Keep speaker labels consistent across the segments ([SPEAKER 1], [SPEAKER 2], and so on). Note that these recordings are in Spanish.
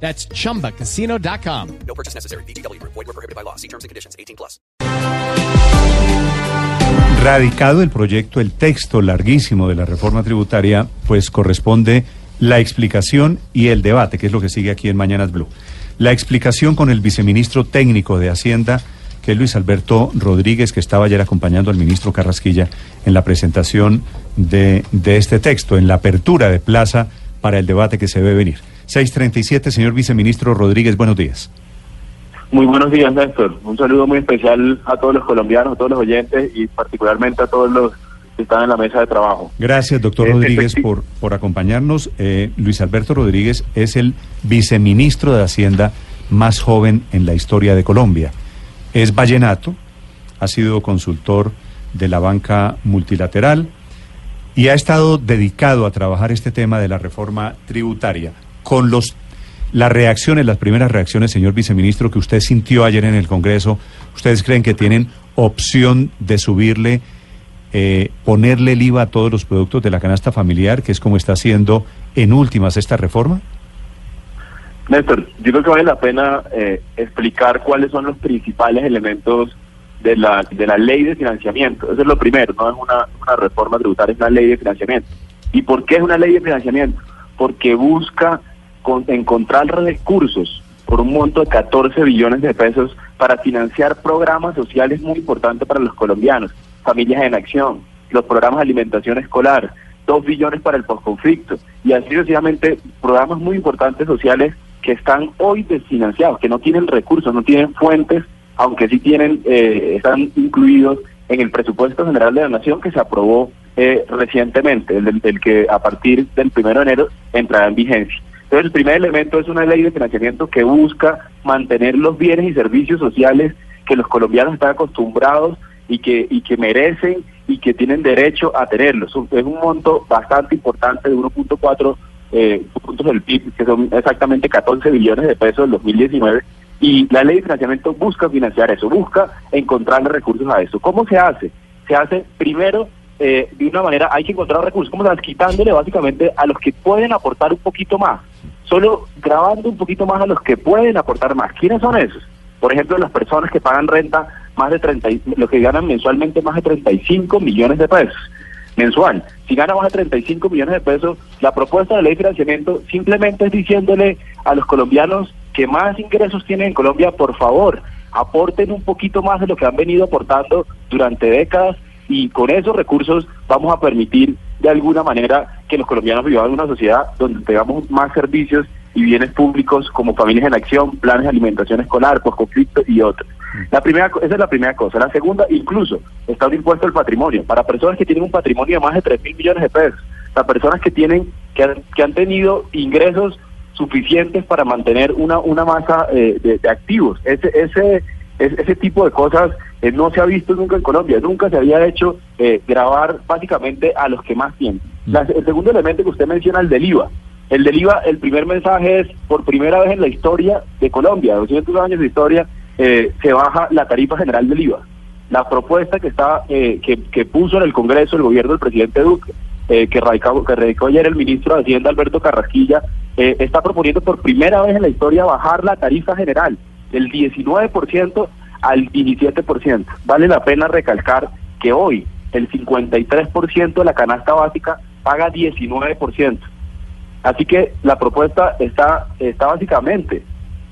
[SPEAKER 1] That's chumbacasino.com.
[SPEAKER 2] No purchase necessary. BGW. Void were prohibited by law. See terms and conditions. 18 plus.
[SPEAKER 3] Radicado el proyecto, el texto larguísimo de la reforma tributaria, pues corresponde la explicación y el debate, que es lo que sigue aquí en Mañanas Blue. La explicación con el viceministro técnico de Hacienda, que es Luis Alberto Rodríguez, que estaba ayer acompañando al ministro Carrasquilla en la presentación de, de este texto, en la apertura de plaza para el debate que se ve venir. 637, señor viceministro Rodríguez, buenos días.
[SPEAKER 4] Muy buenos días, Néstor. Un saludo muy especial a todos los colombianos, a todos los oyentes y particularmente a todos los que están en la mesa de trabajo.
[SPEAKER 3] Gracias, doctor
[SPEAKER 4] Eh,
[SPEAKER 3] Rodríguez, por, por acompañarnos. Eh, Luis Alberto Rodríguez es el viceministro de Hacienda más joven en la historia de Colombia. Es vallenato, ha sido consultor de la banca multilateral y ha estado dedicado a trabajar este tema de la reforma tributaria. Con los las reacciones, las primeras reacciones, señor viceministro, que usted sintió ayer en el Congreso, ¿ustedes creen que tienen opción de subirle, eh, ponerle el IVA a todos los productos de la canasta familiar, que es como está haciendo en últimas esta reforma?
[SPEAKER 4] Néstor, yo creo que vale la pena eh, explicar cuáles son los principales elementos de la, de la ley de financiamiento. Eso es lo primero, no es una, una reforma tributaria, es una ley de financiamiento. ¿Y por qué es una ley de financiamiento? Porque busca con- encontrar recursos por un monto de 14 billones de pesos para financiar programas sociales muy importantes para los colombianos, familias en acción, los programas de alimentación escolar, 2 billones para el posconflicto y así sucesivamente programas muy importantes sociales que están hoy desfinanciados, que no tienen recursos, no tienen fuentes, aunque sí tienen, eh, están incluidos en el presupuesto general de la nación que se aprobó eh, recientemente, el, el que a partir del primero de enero entrará en vigencia. Entonces, el primer elemento es una ley de financiamiento que busca mantener los bienes y servicios sociales que los colombianos están acostumbrados y que, y que merecen y que tienen derecho a tenerlos. Es un monto bastante importante de 1.4 eh, puntos del PIB, que son exactamente 14 billones de pesos en 2019. Y la ley de financiamiento busca financiar eso, busca encontrarle recursos a eso. ¿Cómo se hace? Se hace primero eh, de una manera, hay que encontrar recursos, ¿cómo se hace? Quitándole básicamente a los que pueden aportar un poquito más, solo grabando un poquito más a los que pueden aportar más. ¿Quiénes son esos? Por ejemplo, las personas que pagan renta más de 30, y- los que ganan mensualmente más de 35 millones de pesos mensual. Si gana más de 35 millones de pesos, la propuesta de ley de financiamiento simplemente es diciéndole a los colombianos que más ingresos tienen en Colombia, por favor, aporten un poquito más de lo que han venido aportando durante décadas y con esos recursos vamos a permitir de alguna manera que los colombianos vivamos una sociedad donde tengamos más servicios y bienes públicos como familias en acción, planes de alimentación escolar, posconflicto y otros. La primera, esa es la primera cosa. La segunda, incluso, está un impuesto al patrimonio para personas que tienen un patrimonio de más de 3 mil millones de pesos, para personas que tienen que han, que han tenido ingresos suficientes para mantener una una masa eh, de, de activos. Ese ese es- ese tipo de cosas eh, no se ha visto nunca en Colombia, nunca se había hecho eh, grabar básicamente a los que más tienen. La- el segundo elemento que usted menciona, el del IVA. El del IVA, el primer mensaje es, por primera vez en la historia de Colombia, 200 años de historia, eh, se baja la tarifa general del IVA. La propuesta que está eh, que, que puso en el Congreso el gobierno del presidente Duque, eh, que, radicó, que radicó ayer el ministro de Hacienda, Alberto Carrasquilla, eh, está proponiendo por primera vez en la historia bajar la tarifa general del 19% al 17%. Vale la pena recalcar que hoy el 53% de la canasta básica paga 19%. Así que la propuesta está, está básicamente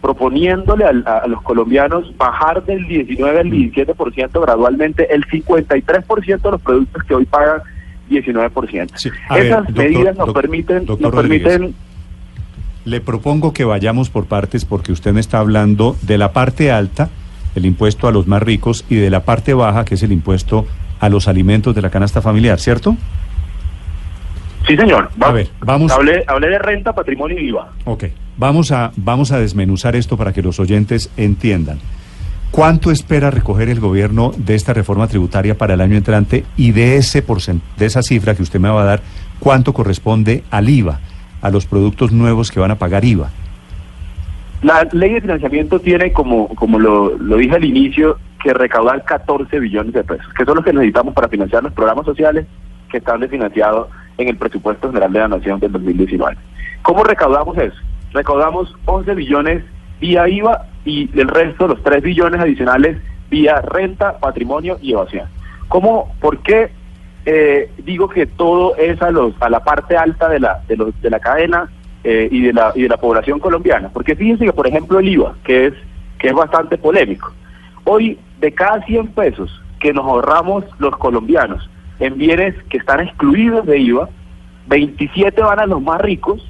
[SPEAKER 4] proponiéndole a, a los colombianos bajar del 19 al 17% gradualmente el 53% de los productos que hoy pagan 19%.
[SPEAKER 3] Sí, ver,
[SPEAKER 4] Esas
[SPEAKER 3] doctor-
[SPEAKER 4] medidas nos permiten, nos
[SPEAKER 3] Rodríguez.
[SPEAKER 4] permiten
[SPEAKER 3] Le propongo que vayamos por partes porque usted me está hablando de la parte alta, el impuesto a los más ricos, y de la parte baja, que es el impuesto a los alimentos de la canasta familiar, ¿cierto?
[SPEAKER 4] Sí, señor.
[SPEAKER 3] A ver, vamos-
[SPEAKER 4] Hablé, hablé de renta, patrimonio y IVA.
[SPEAKER 3] Ok, vamos a, vamos a desmenuzar esto para que los oyentes entiendan. ¿Cuánto espera recoger el gobierno de esta reforma tributaria para el año entrante y de ese porcent- de esa cifra que usted me va a dar, cuánto corresponde al IVA, a los productos nuevos que van a pagar IVA?
[SPEAKER 4] La ley de financiamiento tiene, como, como lo, lo dije al inicio, que recaudar 14 billones de pesos, que son los que necesitamos para financiar los programas sociales que están desfinanciados en el presupuesto general de la Nación del 2019. ¿Cómo recaudamos eso? Recaudamos 11 billones vía IVA y el resto, los 3 billones adicionales, vía renta, patrimonio y evasión. ¿Cómo, por qué eh, digo que todo es a, los, a la parte alta de la, de, los, de la cadena eh, y, de la, y de la población colombiana? Porque fíjense que, por ejemplo, el IVA, que es, que es bastante polémico, hoy de cada 100 pesos que nos ahorramos los colombianos en bienes que están excluidos de IVA, 27 van a los más ricos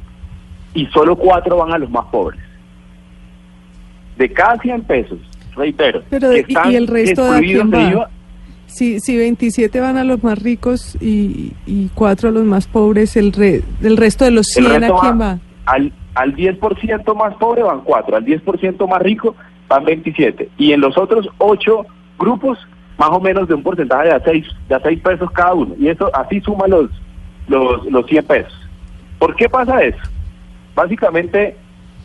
[SPEAKER 4] y solo 4 van a los más pobres. De cada 100 pesos, reitero,
[SPEAKER 5] Pero,
[SPEAKER 4] que
[SPEAKER 5] ¿y-
[SPEAKER 4] están
[SPEAKER 5] y el resto
[SPEAKER 4] excluidos de
[SPEAKER 5] va?
[SPEAKER 4] IVA,
[SPEAKER 5] Si, si 27 van a los más ricos y, y 4 a los más pobres, el, re- el resto de los
[SPEAKER 4] el
[SPEAKER 5] 100 a quién va?
[SPEAKER 4] Al, al 10% más pobre van 4, al 10% más rico van 27. Y en los otros 8 grupos, más o menos de un porcentaje de a 6, de a 6 pesos cada uno. Y eso así suma los, los, los 100 pesos. ¿Por qué pasa eso? Básicamente,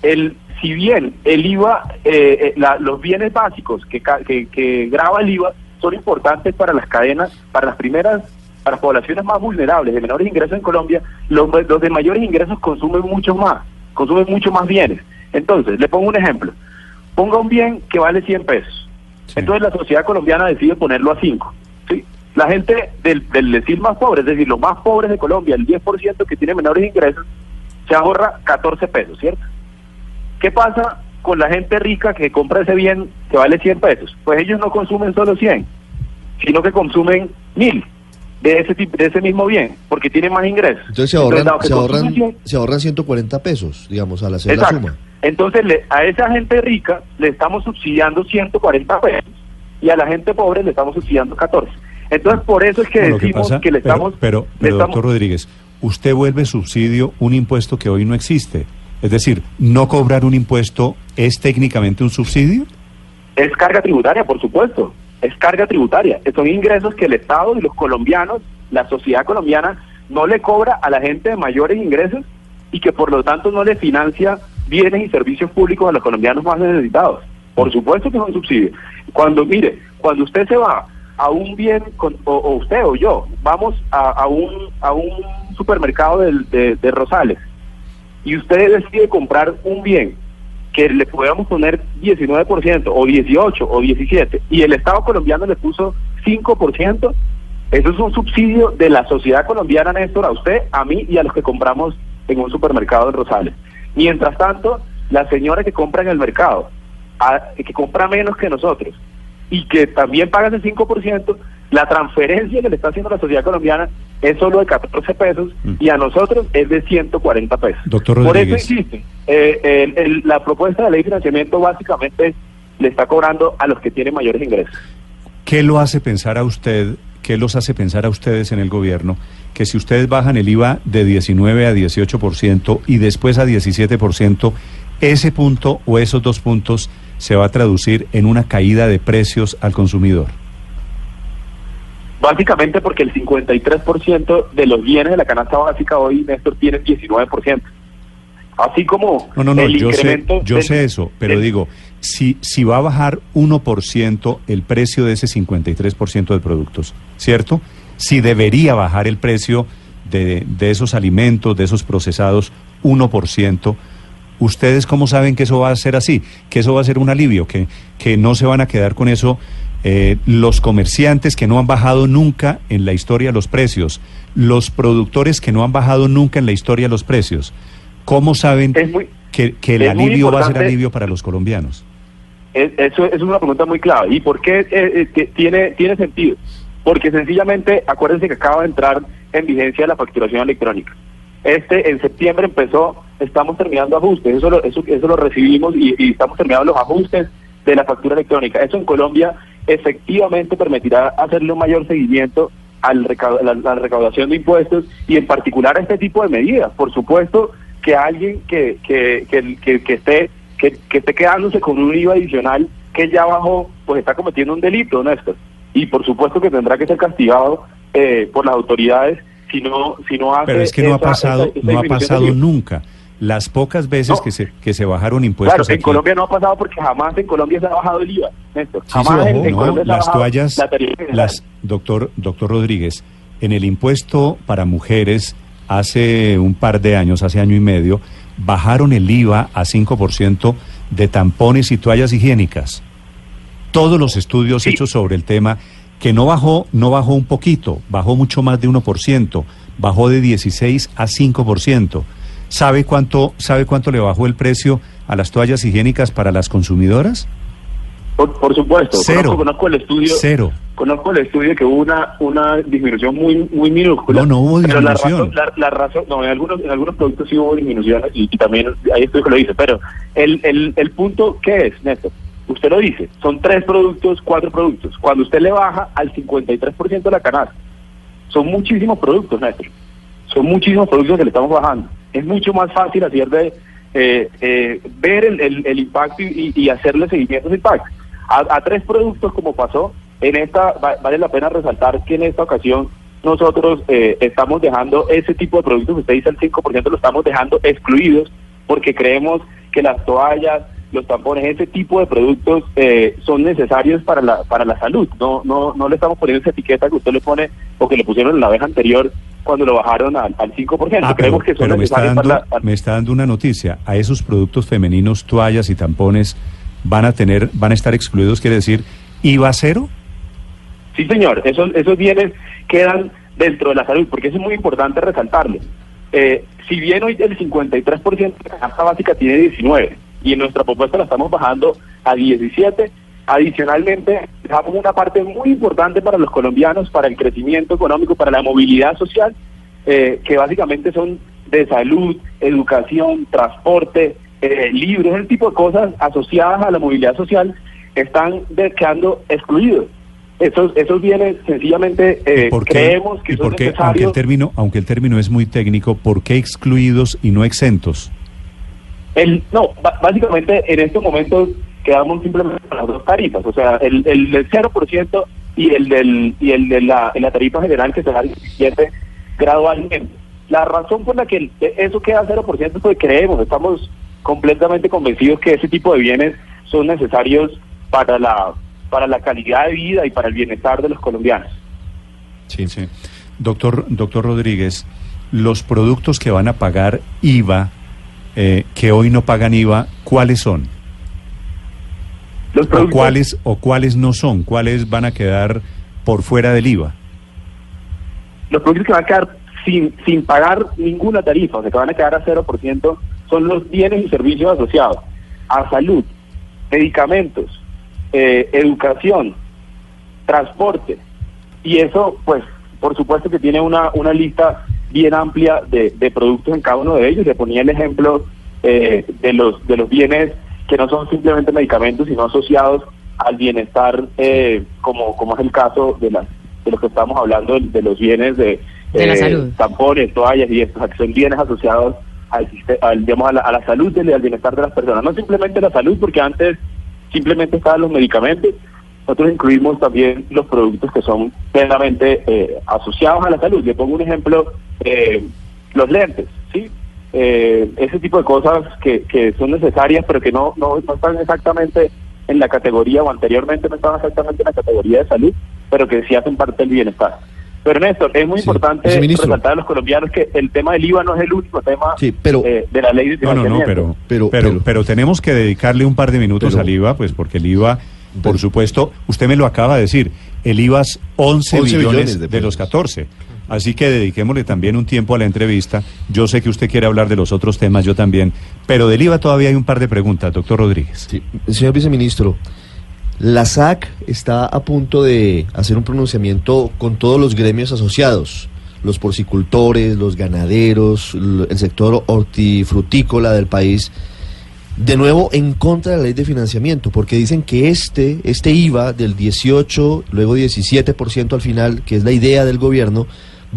[SPEAKER 4] el si bien el IVA, eh, eh, la- los bienes básicos que, que, que graba el IVA son importantes para las cadenas, para las primeras, para las poblaciones más vulnerables, de menores ingresos en Colombia, los, los de mayores ingresos consumen mucho más, consumen mucho más bienes. Entonces, le pongo un ejemplo. Ponga un bien que vale 100 pesos.
[SPEAKER 3] Sí.
[SPEAKER 4] Entonces la sociedad colombiana decide ponerlo a 5. ¿sí? La gente del, del decir más pobre, es decir, los más pobres de Colombia, el 10% que tiene menores ingresos, se ahorra 14 pesos, ¿cierto? ¿Qué pasa con la gente rica que compra ese bien que vale 100 pesos? Pues ellos no consumen solo 100, sino que consumen 1000 de ese de ese mismo bien, porque tienen más ingresos.
[SPEAKER 6] Entonces se ahorran, se ahorran,
[SPEAKER 4] 100,
[SPEAKER 6] se ahorran 140 pesos, digamos, al hacer la
[SPEAKER 4] Exacto.
[SPEAKER 6] suma.
[SPEAKER 4] Entonces, le- a esa gente rica le estamos subsidiando 140 pesos y a la gente pobre le estamos subsidiando 14. Entonces, por eso es que decimos
[SPEAKER 3] pasa-
[SPEAKER 4] que le
[SPEAKER 3] pero-
[SPEAKER 4] estamos...
[SPEAKER 3] Pero,
[SPEAKER 4] le
[SPEAKER 3] pero,
[SPEAKER 4] estamos-
[SPEAKER 3] doctor Rodríguez, usted vuelve subsidio un impuesto que hoy no existe. Es decir, no cobrar un impuesto es técnicamente un subsidio.
[SPEAKER 4] Es carga tributaria, por supuesto. Es carga tributaria. Son ingresos que el Estado y los colombianos, la sociedad colombiana, no le cobra a la gente de mayores ingresos y que por lo tanto no le financia bienes y servicios públicos a los colombianos más necesitados. Por supuesto que es un subsidio. Cuando, mire, cuando usted se va a un bien, con- o, usted o yo, vamos a, un, a un supermercado de, de Rosales y usted decide comprar un bien que le podamos poner 19% o 18 o 17 y el Estado colombiano le puso 5%, eso es un subsidio de la sociedad colombiana, Néstor, a usted, a mí y a los que compramos en un supermercado en Rosales. Mientras tanto, la señora que compra en el mercado, a- que compra menos que nosotros y que también paga ese 5%, la transferencia que le está haciendo la sociedad colombiana es solo de 14 pesos
[SPEAKER 3] Mm.
[SPEAKER 4] y a nosotros es de 140 pesos.
[SPEAKER 3] Doctor
[SPEAKER 4] Por eso
[SPEAKER 3] Rodríguez.
[SPEAKER 4] existe. Eh, el- el- la propuesta de ley de financiamiento básicamente le está cobrando a los que tienen mayores ingresos.
[SPEAKER 3] ¿Qué lo hace pensar a usted, qué los hace pensar a ustedes en el gobierno, que si ustedes bajan el IVA de 19 a 18% y después a 17%, ese punto o esos dos puntos se va a traducir en una caída de precios al consumidor?
[SPEAKER 4] Básicamente porque el 53% de los bienes de la canasta básica hoy, Néstor, tienen 19%. Así como
[SPEAKER 3] No, no, no,
[SPEAKER 4] el
[SPEAKER 3] yo sé,
[SPEAKER 4] incremento
[SPEAKER 3] yo
[SPEAKER 4] del-
[SPEAKER 3] sé eso, pero
[SPEAKER 4] del-
[SPEAKER 3] digo, si, si va a bajar 1% el precio de ese 53% de productos, ¿cierto? Si debería bajar el precio de, de esos alimentos, de esos procesados, 1%, ¿ustedes cómo saben que eso va a ser así? Que eso va a ser un alivio, que, que no se van a quedar con eso eh, los comerciantes que no han bajado nunca en la historia los precios, los productores que no han bajado nunca en la historia los precios. ¿Cómo saben
[SPEAKER 4] muy-
[SPEAKER 3] que, que el alivio va a ser alivio para los colombianos?
[SPEAKER 4] Es- Eso es una pregunta muy clave. ¿Y por qué eh, eh, tiene, tiene sentido? Porque sencillamente, acuérdense que acaba de entrar en vigencia la facturación electrónica. Este en septiembre empezó, estamos terminando ajustes, eso lo, eso, eso lo recibimos y, y estamos terminando los ajustes de la factura electrónica. Eso en Colombia efectivamente permitirá hacerle un mayor seguimiento al recau- la, recaudación de impuestos y en particular a este tipo de medidas. Por supuesto que alguien que, que, que, que- esté que, que esté quedándose con un IVA adicional que ya bajó pues está cometiendo un delito, Néstor. Y por supuesto que tendrá que ser castigado eh, por las autoridades si no, si no hace.
[SPEAKER 3] Pero es que no ha pasado,
[SPEAKER 4] esa- esa
[SPEAKER 3] no ha pasado nunca. Las pocas veces
[SPEAKER 4] No.
[SPEAKER 3] que se que se bajaron
[SPEAKER 4] Claro,
[SPEAKER 3] impuestos
[SPEAKER 4] en
[SPEAKER 3] aquí,
[SPEAKER 4] Colombia no ha pasado porque jamás en Colombia se ha bajado el IVA, Néstor.
[SPEAKER 6] Sí se
[SPEAKER 4] Jamás en,
[SPEAKER 6] bajó,
[SPEAKER 4] en
[SPEAKER 3] no,
[SPEAKER 4] Colombia se ha
[SPEAKER 3] las toallas,
[SPEAKER 4] la
[SPEAKER 3] las doctor doctor Rodríguez, en el impuesto para mujeres hace un par de años, hace año y medio, bajaron el IVA a 5% de tampones y toallas higiénicas. Todos los estudios
[SPEAKER 4] Sí.
[SPEAKER 3] hechos sobre el tema que no bajó, no bajó un poquito, bajó mucho más de 1%, bajó de 16 a 5%. ¿Sabe cuánto sabe cuánto le bajó el precio a las toallas higiénicas para las consumidoras?
[SPEAKER 4] Por, por supuesto,
[SPEAKER 3] Cero.
[SPEAKER 4] Conozco, conozco el estudio.
[SPEAKER 3] Cero.
[SPEAKER 4] Conozco el estudio que hubo una, una disminución muy muy minúscula.
[SPEAKER 3] No, no hubo
[SPEAKER 4] Pero la
[SPEAKER 3] disminución.
[SPEAKER 4] razón, la, la razón, no, en algunos, en algunos productos sí hubo disminuciones y, y también hay estudios que lo dice. Pero el, el, el punto, ¿qué es, Néstor? Usted lo dice, son tres productos, cuatro productos. Cuando usted le baja al 53% de la canasta, son muchísimos productos, Néstor. Son muchísimos productos que le estamos bajando. Es mucho más fácil hacer de eh, eh, ver el, el- el impacto y, y hacerle seguimiento a ese impacto. A, a tres productos como pasó, en esta va- vale la pena resaltar que en esta ocasión nosotros eh, estamos dejando ese tipo de productos, usted dice el 5%, lo estamos dejando excluidos porque creemos que las toallas, los tampones, ese tipo de productos eh, son necesarios para la para la salud. No no no le estamos poniendo esa etiqueta que usted le pone o que le pusieron en la vez anterior cuando lo bajaron al, al 5%.
[SPEAKER 3] Ah,
[SPEAKER 4] creemos
[SPEAKER 3] pero,
[SPEAKER 4] que son
[SPEAKER 3] pero me, está
[SPEAKER 4] necesarios
[SPEAKER 3] dando,
[SPEAKER 4] para la- para-
[SPEAKER 3] me está dando una noticia. A esos productos femeninos, toallas y tampones, van a tener, van a estar excluidos, quiere decir, IVA cero.
[SPEAKER 4] Sí, señor, esos, esos bienes quedan dentro de la salud, porque eso es muy importante resaltarlo. Eh, si bien hoy el 53% de la canasta básica tiene 19 y en nuestra propuesta la estamos bajando a 17, adicionalmente dejamos una parte muy importante para los colombianos, para el crecimiento económico, para la movilidad social, eh, que básicamente son de salud, educación, transporte, eh, libros, ese tipo de cosas asociadas a la movilidad social están de- quedando excluidos. Esos, esos bienes sencillamente eh,
[SPEAKER 3] ¿Por qué?
[SPEAKER 4] creemos que
[SPEAKER 3] ¿Y
[SPEAKER 4] son
[SPEAKER 3] por qué, aunque
[SPEAKER 4] necesarios.
[SPEAKER 3] el término, aunque el término es muy técnico, ¿por qué excluidos y no exentos?
[SPEAKER 4] El, no, básicamente en estos momentos quedamos simplemente con las dos tarifas, o sea, el, el del 0% y el del y el de la, tarifa general que será 17 gradualmente. La razón por la que eso queda 0% es porque creemos, estamos completamente convencidos que ese tipo de bienes son necesarios para la para la calidad de vida y para el bienestar de los colombianos.
[SPEAKER 3] Sí, sí. Doctor, doctor Rodríguez, los productos que van a pagar IVA, eh, que hoy no pagan IVA, ¿cuáles son?
[SPEAKER 4] Los
[SPEAKER 3] ¿O cuáles, ¿O cuáles no son? ¿Cuáles van a quedar por fuera del IVA?
[SPEAKER 4] los productos que van a quedar sin, sin pagar ninguna tarifa, o sea, que van a quedar a 0%, son los bienes y servicios asociados a salud, medicamentos, eh, educación, transporte. Y eso, pues, por supuesto que tiene una, una lista bien amplia de, de productos en cada uno de ellos. Le ponía el ejemplo eh, de, los, de los bienes que no son simplemente medicamentos, sino asociados al bienestar, eh, como, como es el caso de, las, de los que estamos hablando, de, los bienes de,
[SPEAKER 7] De la
[SPEAKER 4] eh,
[SPEAKER 7] salud.
[SPEAKER 4] tampones, toallas y estos, que son bienes asociados al, al, digamos, a, la, a la salud y al bienestar de las personas. No simplemente la salud, porque antes simplemente estaban los medicamentos, nosotros incluimos también los productos que son plenamente eh, asociados a la salud. Le pongo un ejemplo, eh, los lentes, ¿sí? Eh, ese tipo de cosas que, que son necesarias, pero que no, no, no están exactamente en la categoría, o anteriormente no estaban exactamente en la categoría de salud, pero que sí hacen parte del bienestar. Pero Néstor, es muy
[SPEAKER 6] Sí,
[SPEAKER 4] importante
[SPEAKER 6] viceministro.
[SPEAKER 4] resaltar a los colombianos que el tema del IVA no es el único tema
[SPEAKER 6] Sí, pero-
[SPEAKER 4] eh, de la ley de
[SPEAKER 3] No, no, no, pero,
[SPEAKER 6] Pero-
[SPEAKER 3] pero, pero,
[SPEAKER 6] pero-
[SPEAKER 3] tenemos que dedicarle un par de minutos
[SPEAKER 6] Pero-
[SPEAKER 3] al IVA, pues porque el IVA, por
[SPEAKER 6] Pero-
[SPEAKER 3] supuesto, usted me lo acaba de decir, el IVA es 11,
[SPEAKER 6] 11
[SPEAKER 3] billones,
[SPEAKER 6] billones
[SPEAKER 3] de,
[SPEAKER 6] de
[SPEAKER 3] los
[SPEAKER 6] pesos.
[SPEAKER 3] 14. Así que dediquémosle también un tiempo a la entrevista. Yo sé que usted quiere hablar de los otros temas, yo también, pero del IVA todavía hay un par de preguntas, doctor Rodríguez.
[SPEAKER 6] Sí. Señor viceministro, la SAC está a punto de hacer un pronunciamiento con todos los gremios asociados, los porcicultores, los ganaderos, el sector hortifrutícola del país, de nuevo en contra de la ley de financiamiento, porque dicen que este, este IVA del 18, luego 17% al final, que es la idea del gobierno,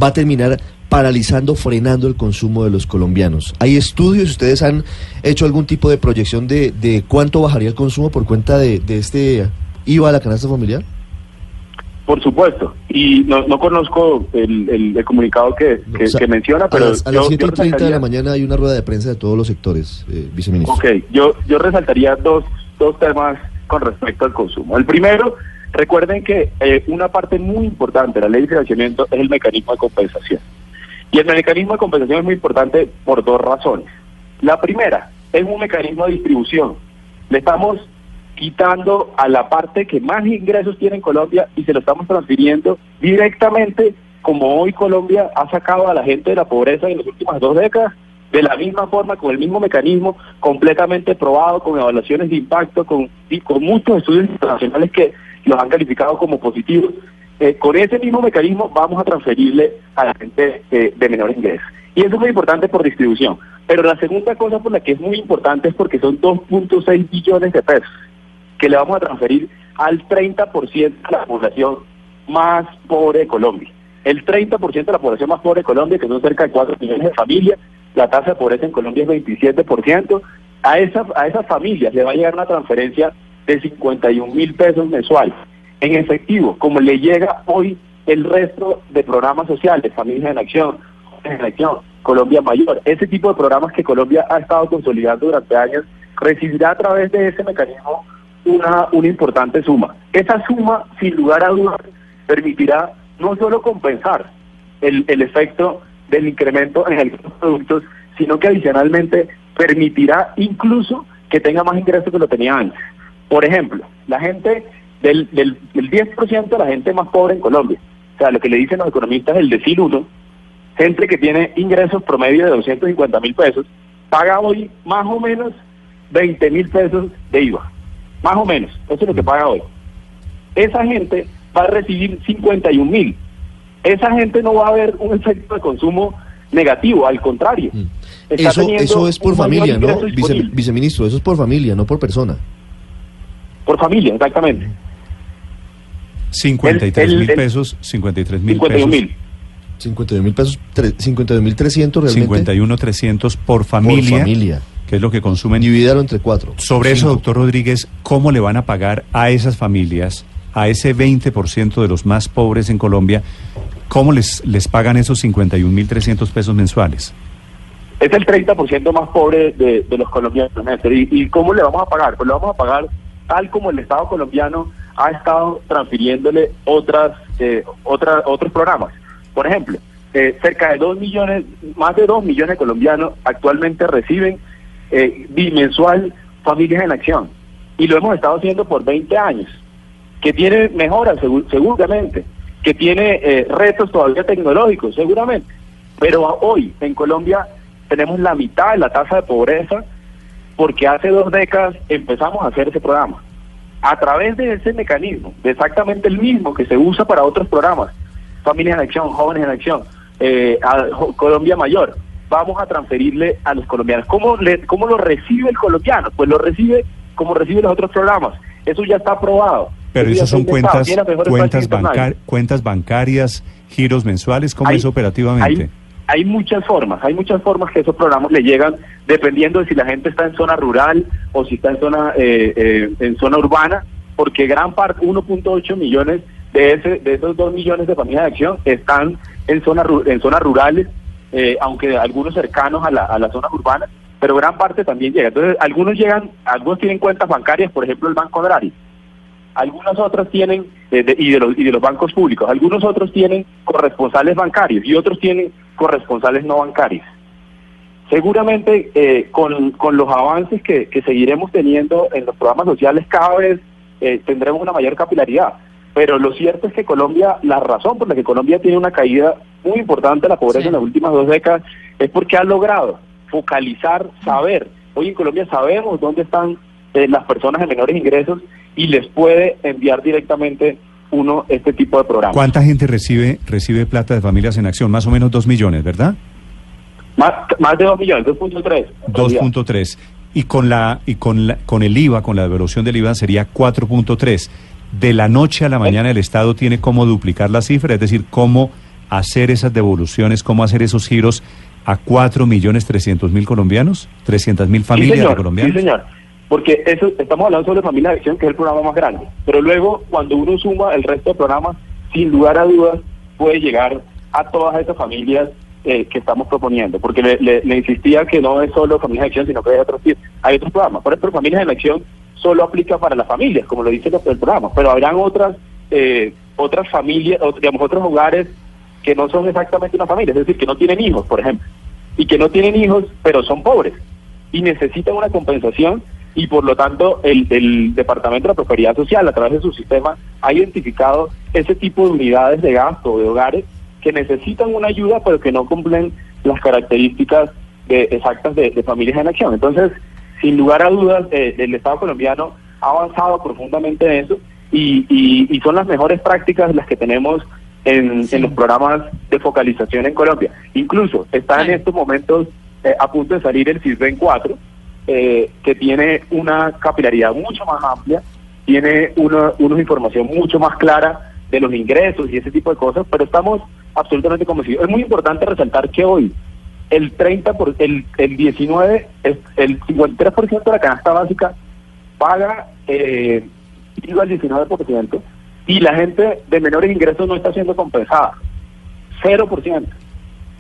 [SPEAKER 6] va a terminar paralizando, frenando el consumo de los colombianos. ¿Hay estudios? ¿Ustedes han hecho algún tipo de proyección de, de cuánto bajaría el consumo por cuenta de, de este iba a la canasta familiar?
[SPEAKER 4] Por supuesto. Y no, no conozco el, el- el comunicado que, que,
[SPEAKER 6] O sea,
[SPEAKER 4] que menciona,
[SPEAKER 6] a
[SPEAKER 4] pero
[SPEAKER 6] las, a las
[SPEAKER 4] yo
[SPEAKER 6] 7 y 30 de la mañana hay una rueda de prensa de todos los sectores, eh, viceministro.
[SPEAKER 4] Ok, yo, yo resaltaría dos, dos temas con respecto al consumo. El primero, recuerden que eh, una parte muy importante de la ley de financiamiento es el mecanismo de compensación. Y el mecanismo de compensación es muy importante por dos razones. La primera, es un mecanismo de distribución. Le estamos quitando a la parte que más ingresos tiene en Colombia y se lo estamos transfiriendo directamente como hoy Colombia ha sacado a la gente de la pobreza en las últimas dos décadas, de la misma forma, con el mismo mecanismo, completamente probado, con evaluaciones de impacto, con, con muchos estudios internacionales que los han calificado como positivos. Eh, con ese mismo mecanismo vamos a transferirle a la gente eh, de menor ingreso. Y eso es muy importante por distribución. Pero la segunda cosa por la que es muy importante es porque son 2.6 billones de pesos que le vamos a transferir al 30% de la población más pobre de Colombia. El 30% de la población más pobre de Colombia, que son cerca de 4 millones de familias, la tasa de pobreza en Colombia es 27%, a, esa, a esas familias le va a llegar una transferencia de 51 mil pesos mensuales en efectivo, como le llega hoy el resto de programas sociales, Familias en Acción, en Acción, Colombia Mayor, ese tipo de programas que Colombia ha estado consolidando durante años, recibirá a través de ese mecanismo una, una importante suma. Esa suma, sin lugar a dudas, permitirá no solo compensar el, el efecto del incremento en el productos, sino que adicionalmente permitirá incluso que tenga más ingresos que lo tenía antes. Por ejemplo, la gente del, del, del 10% de la gente más pobre en Colombia, o sea, lo que le dicen los economistas el decil 1, gente que tiene ingresos promedio de 250 mil pesos, paga hoy más o menos 20 mil pesos de IVA. Más o menos, eso es lo que paga hoy. Esa gente va a recibir 51 mil. Esa gente no va a ver un efecto de consumo negativo, al contrario. Está
[SPEAKER 6] Eso, eso es por familia, ¿no? Vice- viceministro, eso es por familia, no por persona.
[SPEAKER 4] Por familia, exactamente.
[SPEAKER 3] 53
[SPEAKER 4] El-
[SPEAKER 3] mil pesos, 53 mil
[SPEAKER 4] 51
[SPEAKER 3] pesos.
[SPEAKER 4] mil.
[SPEAKER 6] 52 mil pesos, tre- 52 mil 300 realmente
[SPEAKER 3] 51 300 por
[SPEAKER 6] por
[SPEAKER 3] familia,
[SPEAKER 6] familia.
[SPEAKER 3] Que es lo que consumen.
[SPEAKER 6] Dividirlo entre cuatro.
[SPEAKER 3] Sobre eso, doctor Rodríguez, ¿cómo le van a pagar a esas familias, a ese 20% de los más pobres en Colombia? ¿Cómo les, les pagan esos 51.300 pesos mensuales?
[SPEAKER 4] Es el 30% más pobre de, de los colombianos. Néstor. ¿Y, ¿Y cómo le vamos a pagar? Pues le vamos a pagar tal como el Estado colombiano ha estado transfiriéndole otras, eh, otras otros programas. Por ejemplo, eh, cerca de 2 millones, más de 2 millones de colombianos actualmente reciben eh, bimensual Familias en Acción. Y lo hemos estado haciendo por 20 años. Que tiene mejoras, segu- seguramente. Que tiene eh, retos todavía tecnológicos, seguramente. Pero hoy en Colombia tenemos la mitad de la tasa de pobreza porque hace dos décadas empezamos a hacer ese programa. A través de ese mecanismo, de exactamente el mismo que se usa para otros programas, Familias en Acción, Jóvenes en Acción, eh, Colombia Mayor, vamos a transferirle a los colombianos. ¿Cómo, le, ¿Cómo lo recibe el colombiano? Pues lo recibe como recibe los otros programas. Eso ya está aprobado.
[SPEAKER 3] Pero
[SPEAKER 4] Eso
[SPEAKER 3] son cuentas, cuentas, bancar- cuentas bancarias, giros mensuales, ¿cómo
[SPEAKER 4] Hay-
[SPEAKER 3] es operativamente?
[SPEAKER 4] Hay, hay muchas formas, hay muchas formas que esos programas le llegan dependiendo de si la gente está en zona rural o si está en zona eh, eh, en zona urbana, porque gran parte, 1.8 millones de ese de esos 2 millones de familias de acción están en zona en zonas rurales, eh, aunque algunos cercanos a la, a la zona urbana, pero gran parte también llega. Entonces, algunos llegan, algunos tienen cuentas bancarias, por ejemplo, el Banco Agrario. Algunas otras tienen, eh, de- y, de los, y de los bancos públicos, algunos otros tienen corresponsales bancarios y otros tienen corresponsales no bancarios. Seguramente eh, con, con los avances que, que seguiremos teniendo en los programas sociales cada vez eh, tendremos una mayor capilaridad. Pero lo cierto es que Colombia, la razón por la que Colombia tiene una caída muy importante la pobreza
[SPEAKER 7] Sí.
[SPEAKER 4] en las últimas dos décadas es porque ha logrado focalizar, saber. Hoy en Colombia sabemos dónde están eh, las personas de menores ingresos y les puede enviar directamente uno este tipo de programas.
[SPEAKER 3] ¿Cuánta gente recibe, recibe plata de familias en acción? Más o menos 2 millones, ¿verdad?
[SPEAKER 4] Más, más de 2 millones, 2.3.
[SPEAKER 3] 2.3. Y con la y con la, con el IVA, con la devolución del IVA sería 4.3. De la noche a la mañana el Estado tiene cómo duplicar la cifra, es decir, cómo hacer esas devoluciones, cómo hacer esos giros a 4 millones 300 mil colombianos, 300 mil familias
[SPEAKER 4] sí, señor,
[SPEAKER 3] de colombianos.
[SPEAKER 4] Sí, señor. Porque eso estamos hablando sobre Familia de Acción, que es el programa más grande. Pero luego, cuando uno suma el resto de programas, sin lugar a dudas, puede llegar a todas esas familias eh, que estamos proponiendo. Porque le, le- le insistía que no es solo Familias de Acción, sino que hay otros, hay otros programas. Por ejemplo, Familias en Acción solo aplica para las familias, como lo dice el, el programa. Pero habrán otras, eh, otras familias, digamos, otros hogares que no son exactamente una familia, es decir, que no tienen hijos, por ejemplo, y que no tienen hijos, pero son pobres y necesitan una compensación y por lo tanto el, el Departamento de la Prosperidad Social a través de su sistema ha identificado ese tipo de unidades de gasto de hogares que necesitan una ayuda pero que no cumplen las características de- exactas de, familias en acción. Entonces, sin lugar a dudas, eh, el Estado colombiano ha avanzado profundamente en eso y, y- y son las mejores prácticas las que tenemos en, en los programas de focalización en Colombia. Incluso está en estos momentos eh, a punto de salir el CISBEN 4, eh, que tiene una capilaridad mucho más amplia, tiene una, una información mucho más clara de los ingresos y ese tipo de cosas, pero estamos absolutamente convencidos. Es muy importante resaltar que hoy el 30 por, el, el 19, es- el 53% de la canasta básica paga eh, IVA al 19% y la gente de menores ingresos no está siendo compensada. 0%.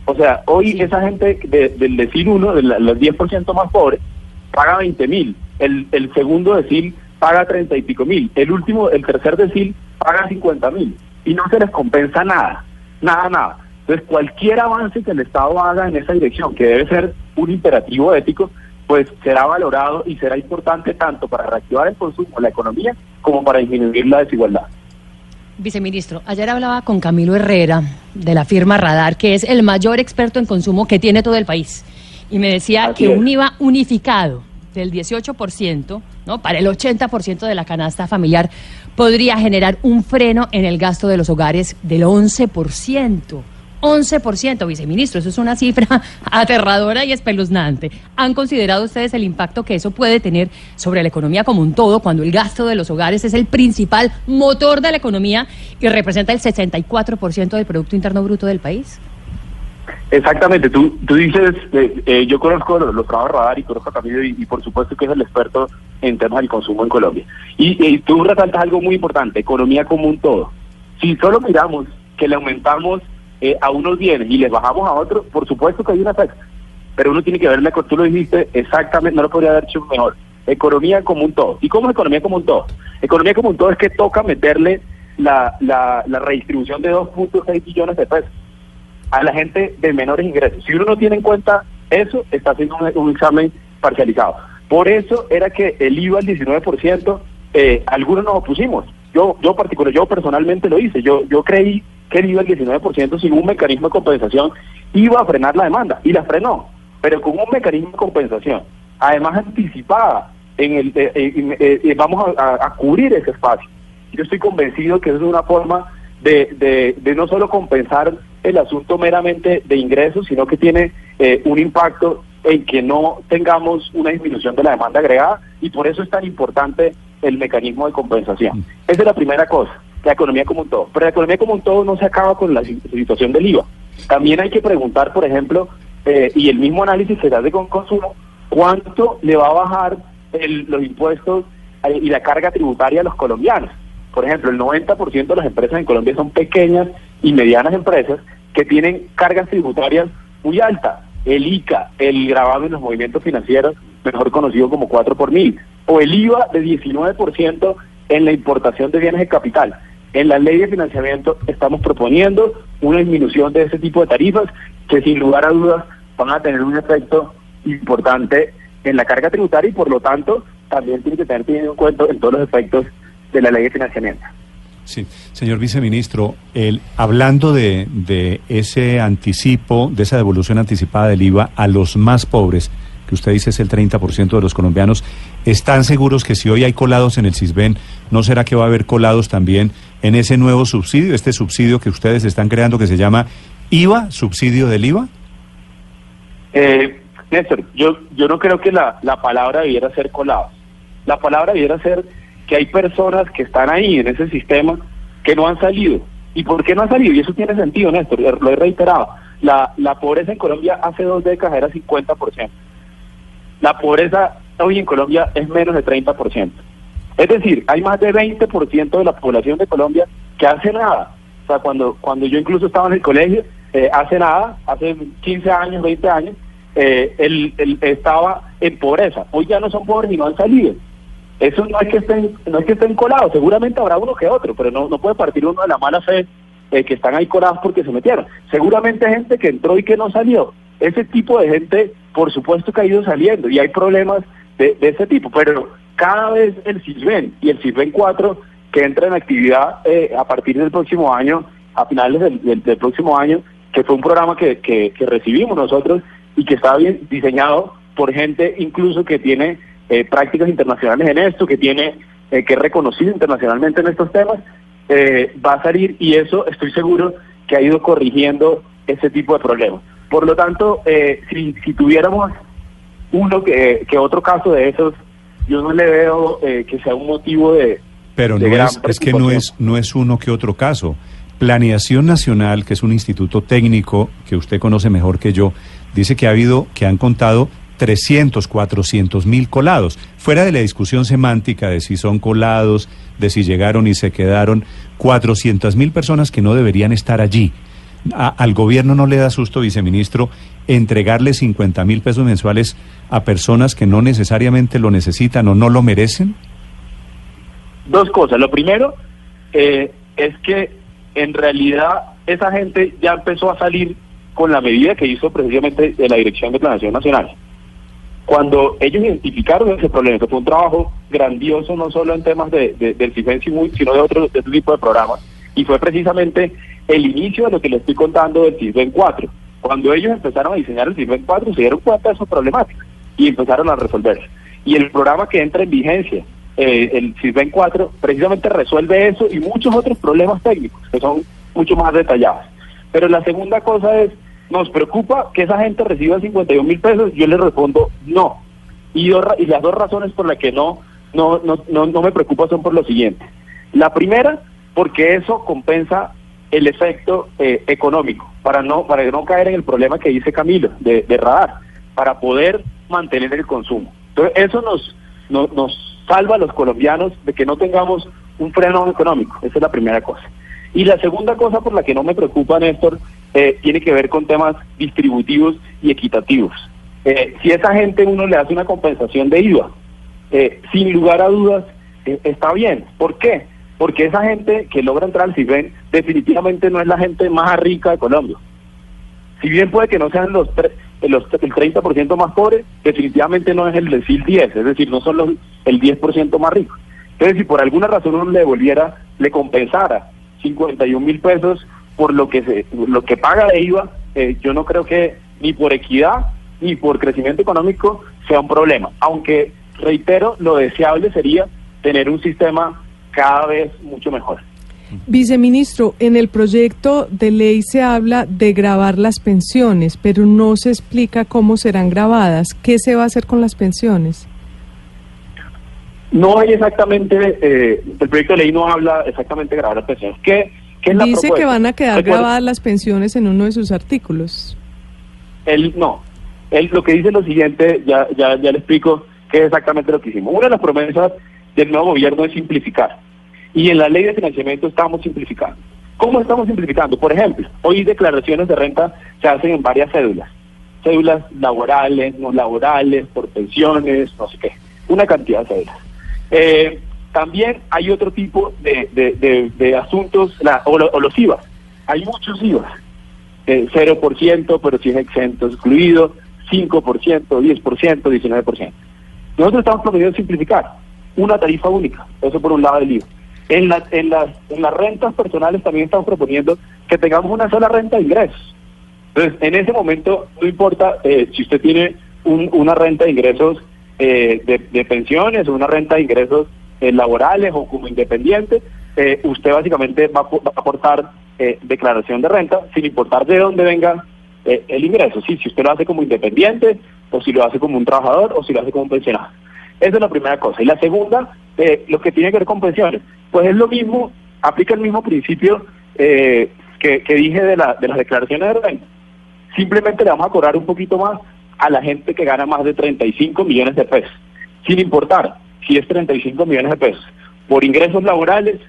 [SPEAKER 4] O sea, hoy esa gente de- del decil 1, de los 10% más pobres, paga 20 mil. El, el segundo decil paga 30 y pico mil. El último, el tercer decil paga 50 mil. Y no se les compensa nada. Nada, nada. Entonces, cualquier avance que el Estado haga en esa dirección, que debe ser un imperativo ético, pues será valorado y será importante tanto para reactivar el consumo, la economía, como para disminuir la desigualdad.
[SPEAKER 7] Viceministro, ayer hablaba con Camilo Herrera de la firma Radar, que es el mayor experto en consumo que tiene todo el país. Y me decía
[SPEAKER 4] Así
[SPEAKER 7] que
[SPEAKER 4] es.
[SPEAKER 7] un IVA unificado del 18%, ¿no? Para el 80% de la canasta familiar podría generar un freno en el gasto de los hogares del 11%. 11%, viceministro, eso es una cifra aterradora y espeluznante. ¿Han considerado ustedes el impacto que eso puede tener sobre la economía como un todo cuando el gasto de los hogares es el principal motor de la economía y representa el 64% del Producto Interno Bruto del país?
[SPEAKER 4] Exactamente, tú, tú dices, eh, eh, yo conozco los, los trabajos radar y conozco Camilo y, y por supuesto que es el experto en temas del consumo en Colombia. Y, y tú resaltas algo muy importante, economía como un todo. Si solo miramos que le aumentamos eh, a unos bienes y les bajamos a otros, por supuesto que hay un efecto. Pero uno tiene que verle, tú lo dijiste exactamente, no lo podría haber hecho mejor. Economía como un todo. ¿Y cómo es economía como un todo? Economía como un todo es que toca meterle la, la, la redistribución de 2.6 billones de pesos a la gente de menores ingresos. Si uno no tiene en cuenta eso, está haciendo un, un examen parcializado. Por eso era que el IVA al 19%, eh, algunos nos opusimos. Yo, yo particular, yo personalmente lo hice. Yo, yo creí que el IVA al 19% sin un mecanismo de compensación iba a frenar la demanda y la frenó, pero con un mecanismo de compensación, además anticipada en el, eh, eh, eh, vamos a, cubrir ese espacio. Yo estoy convencido que eso es una forma de, de, de no solo compensar el asunto meramente de ingresos, sino que tiene un impacto en que no tengamos una disminución de la demanda agregada y por eso es tan importante el mecanismo de compensación. Esa es la primera cosa, la economía como un todo. Pero la economía como un todo no se acaba con la si- situación del IVA. También hay que preguntar, por ejemplo, eh, y el mismo análisis se hace con consumo, cuánto le va a bajar el- los impuestos eh, y la carga tributaria a los colombianos. Por ejemplo, el 90% de las empresas en Colombia son pequeñas y medianas empresas que tienen cargas tributarias muy altas. El ICA, el grabado en los movimientos financieros, mejor conocido como 4 por mil, o el IVA de 19% en la importación de bienes de capital. En la ley de financiamiento estamos proponiendo una disminución de ese tipo de tarifas que sin lugar a dudas van a tener un efecto importante en la carga tributaria y por lo tanto también tiene que tener tenido en cuenta en todos los efectos de la ley de financiamiento.
[SPEAKER 3] Sí, señor viceministro, el, hablando de, de ese anticipo, de esa devolución anticipada del IVA a los más pobres, usted dice es el 30% de los colombianos, ¿están seguros que si hoy hay colados en el CISBEN, no será que va a haber colados también en ese nuevo subsidio, este subsidio que ustedes están creando que se llama IVA, subsidio del IVA?
[SPEAKER 4] Eh, Néstor, yo, yo no creo que la, la palabra debiera ser colados. La palabra debiera ser que hay personas que están ahí en ese sistema que no han salido. ¿Y por qué no han salido? Y eso tiene sentido, Néstor, lo he reiterado. La, la pobreza en Colombia hace dos décadas era 50%. La pobreza hoy en Colombia es menos de 30%. Es decir, hay más de 20% de la población de Colombia que hace nada. O sea, cuando, cuando yo incluso estaba en el colegio, eh, hace nada, hace 15 años, 20 años, eh, él, estaba en pobreza. Hoy ya no son pobres y no han salido. Eso no es que estén, no es que estén colados, seguramente habrá uno que otro, pero no, no puede partir uno de la mala fe eh, que están ahí colados porque se metieron. Seguramente gente que entró y que no salió. Ese tipo de gente, por supuesto que ha ido saliendo y hay problemas de, de ese tipo, pero cada vez el Silven y el Silven 4 que entra en actividad eh, a partir del próximo año, a finales del, del- próximo año, que fue un programa que, que, que recibimos nosotros y que está bien diseñado por gente incluso que tiene eh, prácticas internacionales en esto, que tiene eh, que es reconocido internacionalmente en estos temas, eh, va a salir y eso estoy seguro que ha ido corrigiendo ese tipo de problemas. Por lo tanto, eh, si, si tuviéramos uno que, que otro caso de esos, yo no le veo eh, que sea un motivo de...
[SPEAKER 3] Pero
[SPEAKER 4] de
[SPEAKER 3] no
[SPEAKER 4] gran
[SPEAKER 3] es, es que no es, no es uno que otro caso. Planeación Nacional, que es un instituto técnico que usted conoce mejor que yo, dice que ha habido, que han contado 300, 400 mil colados. Fuera de la discusión semántica de si son colados, de si llegaron y se quedaron, 400 mil personas que no deberían estar allí. Al gobierno no le da susto, viceministro, entregarle 50 mil pesos mensuales a personas que no necesariamente lo necesitan o no lo merecen.
[SPEAKER 4] Dos cosas. Lo primero eh, es que en realidad esa gente ya empezó a salir con la medida que hizo precisamente de la Dirección de Planación Nacional. Cuando ellos identificaron ese problema, que fue un trabajo grandioso no solo en temas de, de- del CIFEN, sino de otro, de otro tipo de programas, y fue precisamente el inicio de lo que le estoy contando del CIFEN 4. Cuando ellos empezaron a diseñar el CIFEN 4, se dieron cuenta de sus problemáticas y empezaron a resolverlas. Y el programa que entra en vigencia, eh, el CISBEN 4, precisamente resuelve eso y muchos otros problemas técnicos que son mucho más detallados. Pero la segunda cosa es, ¿nos preocupa que esa gente reciba 51 mil pesos? Yo le respondo, no. Y, dos y las dos razones por las que no, no, no, no, no me preocupa son por lo siguiente. La primera, porque eso compensa el efecto eh, económico, para no, para no caer en el problema que dice Camilo, de, radar, para poder mantener el consumo. Entonces, eso nos, nos, nos salva a los colombianos de que no tengamos un freno económico. Esa es la primera cosa. Y la segunda cosa por la que no me preocupa, Néstor, eh, tiene que ver con temas distributivos y equitativos. Eh, si esa gente uno le hace una compensación de IVA, eh, sin lugar a dudas, eh, está bien. ¿Por qué? Porque esa gente que logra entrar al CIBEN definitivamente no es la gente más rica de Colombia. Si bien puede que no sean los, tre- eh, los el 30% más pobres, definitivamente no es el decil 10, es decir, no son los el 10% más ricos. Entonces, si por alguna razón uno le devolviera, le compensara 51 mil pesos por lo que se, lo que paga de IVA, eh, yo no creo que ni por equidad ni por crecimiento económico sea un problema. Aunque, reitero, lo deseable sería tener un sistema cada vez mucho mejor.
[SPEAKER 5] Viceministro, en el proyecto de ley se habla de grabar las pensiones, pero no se explica cómo serán grabadas. ¿Qué se va a hacer con las pensiones?
[SPEAKER 4] No hay exactamente, eh, el proyecto de ley no habla exactamente de grabar las pensiones. ¿Qué, qué es la
[SPEAKER 5] Dice que van a quedar
[SPEAKER 4] Recuerda-
[SPEAKER 5] grabadas las pensiones en uno de sus artículos.
[SPEAKER 4] Él no. Él lo que dice es lo siguiente, ya, ya, ya le explico qué es exactamente lo que hicimos. Una de las promesas del nuevo gobierno es simplificar. Y en la ley de financiamiento estamos simplificando. ¿Cómo estamos simplificando? Por ejemplo, hoy declaraciones de renta se hacen en varias cédulas. Cédulas laborales, no laborales, por pensiones, no sé qué. Una cantidad de cédulas. Eh, también hay otro tipo de, de, de- asuntos, o, o los IVA. Hay muchos IVA eh, 0%, pero si es exento excluido, 5%, 10%, 19%. Nosotros estamos proponiendo simplificar una tarifa única, eso por un lado del IVA. En, la- en, las, en las rentas personales también estamos proponiendo que tengamos una sola renta de ingresos. Entonces, en ese momento, no importa eh, si usted tiene un- una renta de ingresos eh, de, pensiones o una renta de ingresos eh, laborales o como independiente, eh, usted básicamente va a aportar eh, declaración de renta sin importar de dónde venga eh, el ingreso. Sí, si usted lo hace como independiente o si lo hace como un trabajador o si lo hace como un pensionado. Esa es la primera cosa. Y la segunda, eh, lo que tiene que ver con pensiones, pues es lo mismo, aplica el mismo principio eh, que, que dije de, la, de las declaraciones de renta. Simplemente le vamos a cobrar un poquito más a la gente que gana más de 35 millones de pesos. sin importar si es 35 millones de pesos, por ingresos laborales,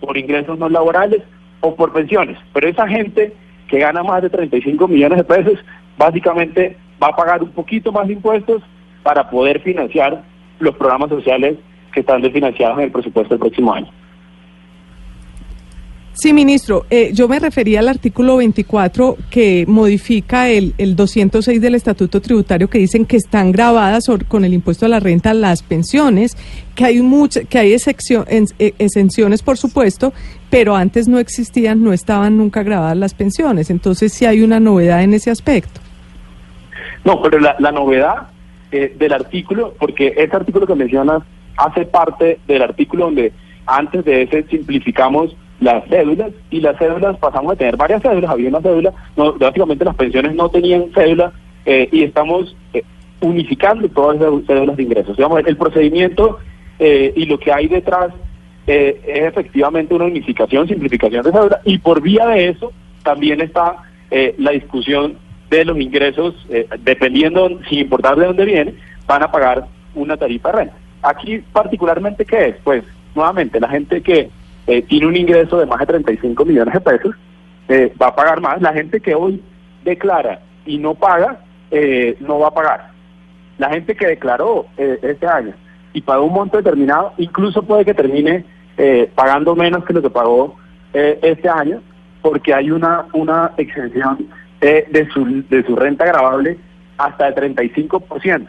[SPEAKER 4] por ingresos no laborales o por pensiones. Pero esa gente que gana más de 35 millones de pesos, básicamente va a pagar un poquito más de impuestos para poder financiar los programas sociales que están desfinanciados en el presupuesto del próximo año.
[SPEAKER 5] Sí, ministro, eh, yo me refería al artículo 24 que modifica el, el 206 del Estatuto Tributario que dicen que están grabadas con el impuesto a la renta las pensiones, que hay mucha, que hay en- eh, exenciones, por supuesto, pero antes no existían, no estaban nunca grabadas las pensiones. Entonces sí hay una novedad en ese aspecto.
[SPEAKER 4] No, pero la, la novedad eh, del artículo, porque ese artículo que mencionas hace parte del artículo donde antes de ese simplificamos las cédulas y las cédulas pasamos a tener varias cédulas, había una cédula, no, básicamente las pensiones no tenían cédula eh, y estamos eh, unificando todas esas cédulas de ingresos. Digamos, el procedimiento eh, y lo que hay detrás eh, es efectivamente una unificación, simplificación de cédula y por vía de eso también está eh, la discusión de los ingresos, eh, dependiendo, sin importar de dónde viene, van a pagar una tarifa de renta. Aquí particularmente, ¿qué es? Pues nuevamente, la gente que eh, tiene un ingreso de más de 35 millones de pesos eh, va a pagar más. La gente que hoy declara y no paga, eh, no va a pagar. La gente que declaró eh, este año y pagó un monto determinado, incluso puede que termine pagando menos que lo que pagó este año, porque hay una, una exención de, su, de su renta agravable hasta el 35%,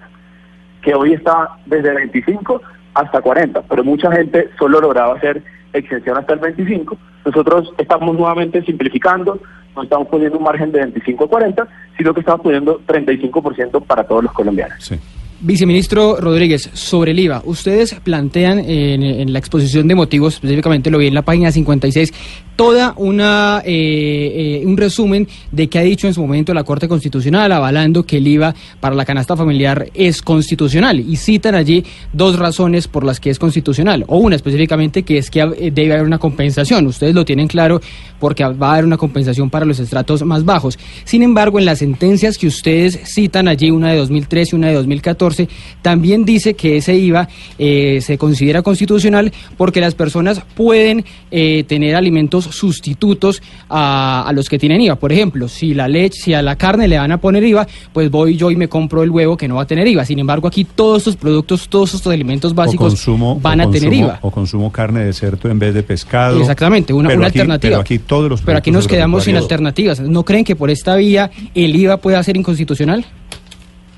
[SPEAKER 4] que hoy está desde 25 hasta 40, pero mucha gente solo lograba hacer exención hasta el 25. Nosotros estamos nuevamente simplificando, no estamos poniendo un margen de 25 a 40, sino que estamos poniendo 35% para todos los colombianos.
[SPEAKER 3] Sí.
[SPEAKER 8] Viceministro Rodríguez, sobre el IVA, ustedes plantean en, la exposición de motivos, específicamente lo vi en la página 56, toda una eh, eh, un resumen de qué ha dicho en su momento la Corte Constitucional, avalando que el IVA para la canasta familiar es constitucional y citan allí dos razones por las que es constitucional, o una específicamente que es que eh, debe haber una compensación. Ustedes lo tienen claro porque va a haber una compensación para los estratos más bajos. Sin embargo, en las sentencias que ustedes citan allí, una de 2013 y una de 2014, también dice que ese IVA eh, se considera constitucional porque las personas pueden eh, tener alimentos sustitutos a, a los que tienen IVA. Por ejemplo, si la leche, si a la carne le van a poner IVA, pues voy yo y me compro el huevo que no va a tener IVA. Sin embargo, aquí todos estos productos, todos estos alimentos básicos
[SPEAKER 3] consumo,
[SPEAKER 8] van a tener IVA.
[SPEAKER 3] O consumo carne de cerdo en vez de pescado.
[SPEAKER 8] Exactamente, una,
[SPEAKER 3] Pero
[SPEAKER 8] una
[SPEAKER 3] aquí-
[SPEAKER 8] alternativa.
[SPEAKER 3] Pero aquí todos los
[SPEAKER 8] Pero aquí nos quedamos sin alternativas. ¿No creen que por esta vía el IVA pueda ser inconstitucional?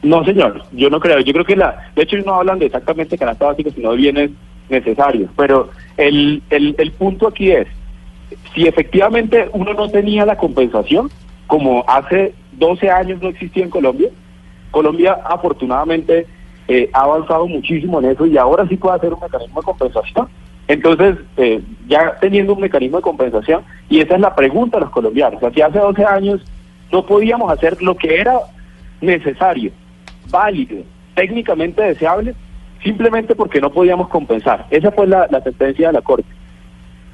[SPEAKER 4] No, señor, yo no creo. Yo creo que la, de hecho, no hablan de exactamente canasta básica, sino de bienes necesarios. Pero el, el, el punto aquí es, si efectivamente uno no tenía la compensación, como hace 12 años no existía en Colombia, Colombia afortunadamente eh, ha avanzado muchísimo en eso y ahora sí puede hacer un mecanismo de compensación. Entonces, eh, ya teniendo un mecanismo de compensación, y esa es la pregunta de los colombianos, aquí hace 12 años no podíamos hacer lo que era necesario, válido, técnicamente deseable, simplemente porque no podíamos compensar. Esa fue la, sentencia de la Corte.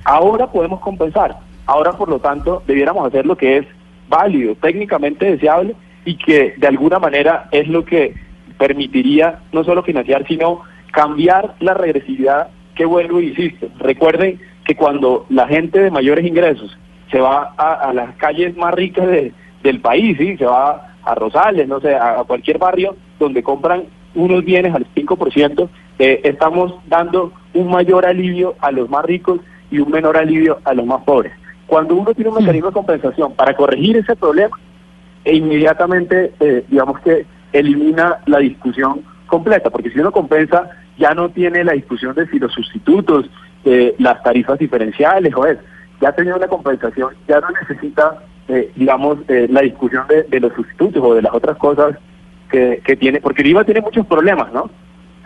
[SPEAKER 4] Ahora podemos compensar. Ahora, por lo tanto, debiéramos hacer lo que es válido, técnicamente deseable y que de alguna manera es lo que permitiría no solo financiar, sino cambiar la regresividad que vuelvo y insisto. Recuerden que cuando la gente de mayores ingresos se va a, a las calles más ricas de- del país, ¿sí? se va a Rosales, no sé, a, a cualquier barrio donde compran unos bienes al 5%, eh, estamos dando un mayor alivio a los más ricos y un menor alivio a los más pobres. Cuando uno tiene un mecanismo de compensación para corregir ese problema, e inmediatamente, eh, digamos que elimina la discusión completa, porque si uno compensa, ya no tiene la discusión de si los sustitutos, eh, las tarifas diferenciales o es, ya tenía una compensación, ya no necesita, eh, digamos, eh, la discusión de, los sustitutos o de las otras cosas que, tiene, porque el IVA tiene muchos problemas, ¿no?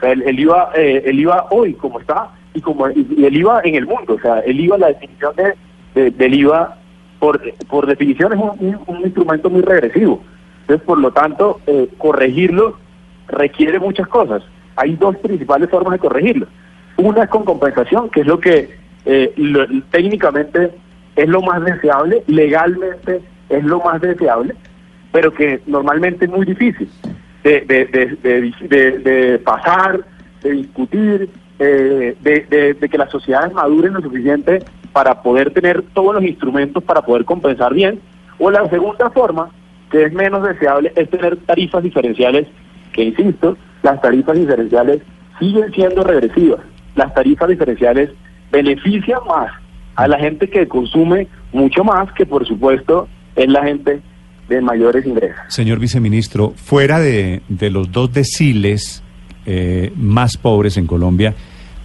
[SPEAKER 4] El, IVA, eh, el IVA hoy como está y como el IVA en el mundo, o sea, el IVA, la definición de, de- del IVA por, por definición es un, instrumento muy regresivo. Entonces, por lo tanto, eh, corregirlo requiere muchas cosas. Hay dos principales formas de corregirlo. Una es con compensación, que es lo que eh, técnicamente es lo más deseable, legalmente es lo más deseable, pero que normalmente es muy difícil de, de, de, de- pasar, de discutir, eh, de que las sociedades maduren lo suficiente para poder tener todos los instrumentos para poder compensar bien. O la segunda forma, que es menos deseable, es tener tarifas diferenciales, que insisto, las tarifas diferenciales siguen siendo regresivas. Las tarifas diferenciales benefician más a la gente que consume mucho más, que por supuesto es la gente de mayores ingresos.
[SPEAKER 3] Señor viceministro, fuera de, de los dos deciles eh, más pobres en Colombia,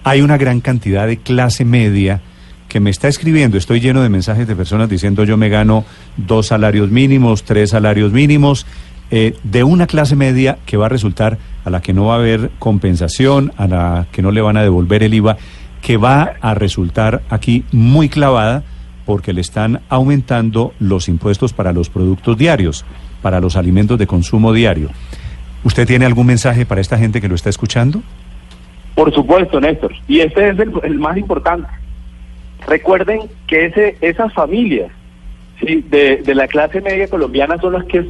[SPEAKER 3] hay una gran cantidad de clase media que me está escribiendo. Estoy lleno de mensajes de personas diciendo yo me gano dos salarios mínimos, tres salarios mínimos, eh, de una clase media que va a resultar a la que no va a haber compensación, a la que no le van a devolver el IVA, que va a resultar aquí muy clavada porque le están aumentando los impuestos para los productos diarios, para los alimentos de consumo diario. ¿Usted tiene algún mensaje para esta gente que lo está escuchando?
[SPEAKER 4] Por supuesto, Néstor. Y este es el, más importante. Recuerden que ese, esas familias ¿sí? de, de la clase media colombiana son las que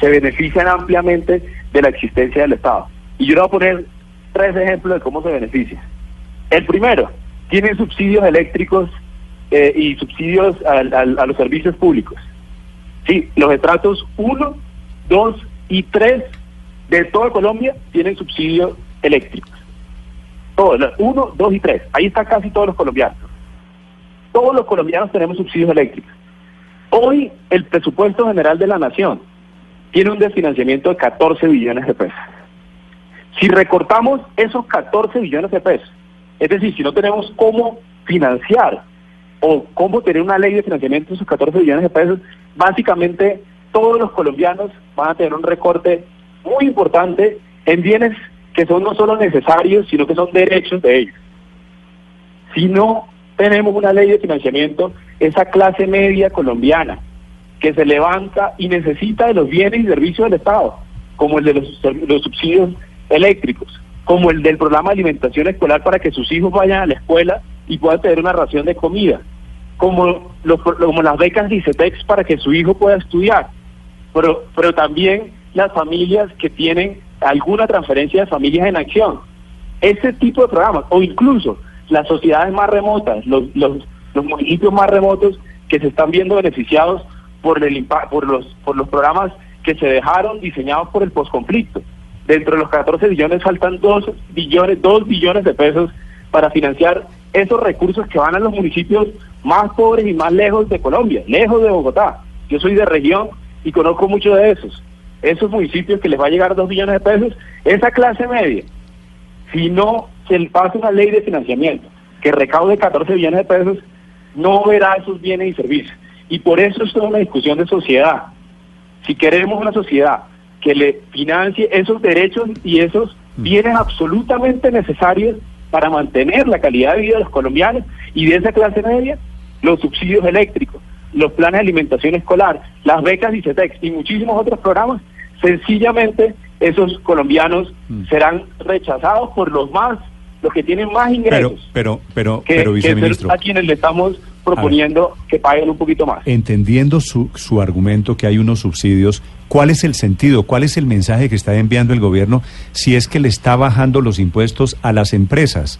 [SPEAKER 4] se benefician ampliamente de la existencia del Estado. Y yo le voy a poner tres ejemplos de cómo se beneficia. El primero, tienen subsidios eléctricos eh, y subsidios a los servicios públicos. Sí, los estratos 1, 2 y 3 de toda Colombia tienen subsidios eléctricos. Todos, 1, 2 y 3. Ahí están casi todos los colombianos. Todos los colombianos tenemos subsidios eléctricos. Hoy el presupuesto general de la nación tiene un desfinanciamiento de 14 billones de pesos. Si recortamos esos 14 billones de pesos, es decir, si no tenemos cómo financiar o cómo tener una ley de financiamiento de esos 14 billones de pesos, básicamente todos los colombianos van a tener un recorte muy importante en bienes que son no solo necesarios, sino que son derechos de ellos. Si no tenemos una ley de financiamiento, esa clase media colombiana que se levanta y necesita de los bienes y servicios del Estado, como el de los subsidios eléctricos, como el del programa de alimentación escolar para que sus hijos vayan a la escuela y puedan tener una ración de comida, como, los, como las becas Licetex para que su hijo pueda estudiar, pero, pero también las familias que tienen alguna transferencia de familias en acción. Ese tipo de programas, o incluso las sociedades más remotas, los, los, los municipios más remotos que se están viendo beneficiados por, el, por, los, por los programas que se dejaron diseñados por el posconflicto. Dentro de los 14 billones faltan 2 billones, 2 billones de pesos para financiar esos recursos que van a los municipios más pobres y más lejos de Colombia, lejos de Bogotá. Yo soy de región y conozco mucho de esos. Esos municipios que les va a llegar 2 billones de pesos, esa clase media, si no se pasa una ley de financiamiento que recaude 14 billones de pesos, no verá esos bienes y servicios. Y por eso es toda una discusión de sociedad. Si queremos una sociedad que le financie esos derechos y esos bienes absolutamente necesarios para mantener la calidad de vida de los colombianos y de esa clase media, los subsidios eléctricos, los planes de alimentación escolar, las becas ICETEX y muchísimos otros programas, sencillamente esos colombianos serán rechazados por los más, los que tienen más
[SPEAKER 3] Pero,
[SPEAKER 4] ingresos,
[SPEAKER 3] pero, pero, pero
[SPEAKER 4] que es
[SPEAKER 3] viceministro,
[SPEAKER 4] a quienes le estamos proponiendo que paguen un poquito más.
[SPEAKER 3] entendiendo su, su argumento que hay unos subsidios, ¿cuál es el sentido, cuál es el mensaje que está enviando el gobierno si es que le está bajando los impuestos a las empresas,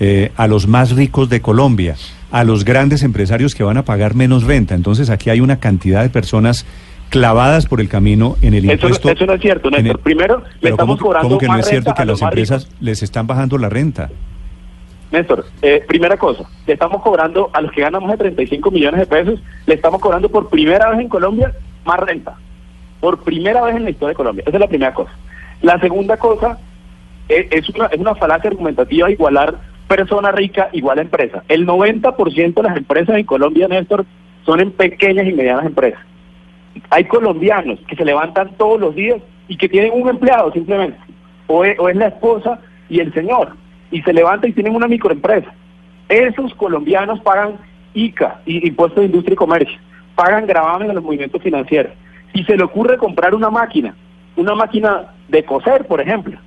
[SPEAKER 3] eh, a los más ricos de Colombia, a los grandes empresarios que van a pagar menos renta? Entonces aquí hay una cantidad de personas clavadas por el camino en el impuesto.
[SPEAKER 4] eso no es cierto,
[SPEAKER 3] en
[SPEAKER 4] Néstor.
[SPEAKER 3] el-
[SPEAKER 4] Primero, le estamos
[SPEAKER 3] ¿cómo,
[SPEAKER 4] cobrando
[SPEAKER 3] cómo que no
[SPEAKER 4] más
[SPEAKER 3] es cierto que
[SPEAKER 4] a
[SPEAKER 3] las empresas
[SPEAKER 4] ricos.
[SPEAKER 3] les están bajando la renta?
[SPEAKER 4] Néstor, eh, primera cosa, le estamos cobrando a los que ganan más de 35 millones de pesos, le estamos cobrando por primera vez en Colombia más renta. Por primera vez en la historia de Colombia. Esa es la primera cosa. La segunda cosa eh, es una, es una falacia argumentativa igualar persona rica igual a empresa. El 90% de las empresas en Colombia, Néstor, son en pequeñas y medianas empresas. Hay colombianos que se levantan todos los días y que tienen un empleado simplemente. O es, o es la esposa y el señor. Y se levantan y tienen una microempresa. Esos colombianos pagan ICA, Impuesto de Industria y Comercio. Pagan gravamen a los movimientos financieros. Si se le ocurre comprar una máquina, una máquina de coser, por ejemplo,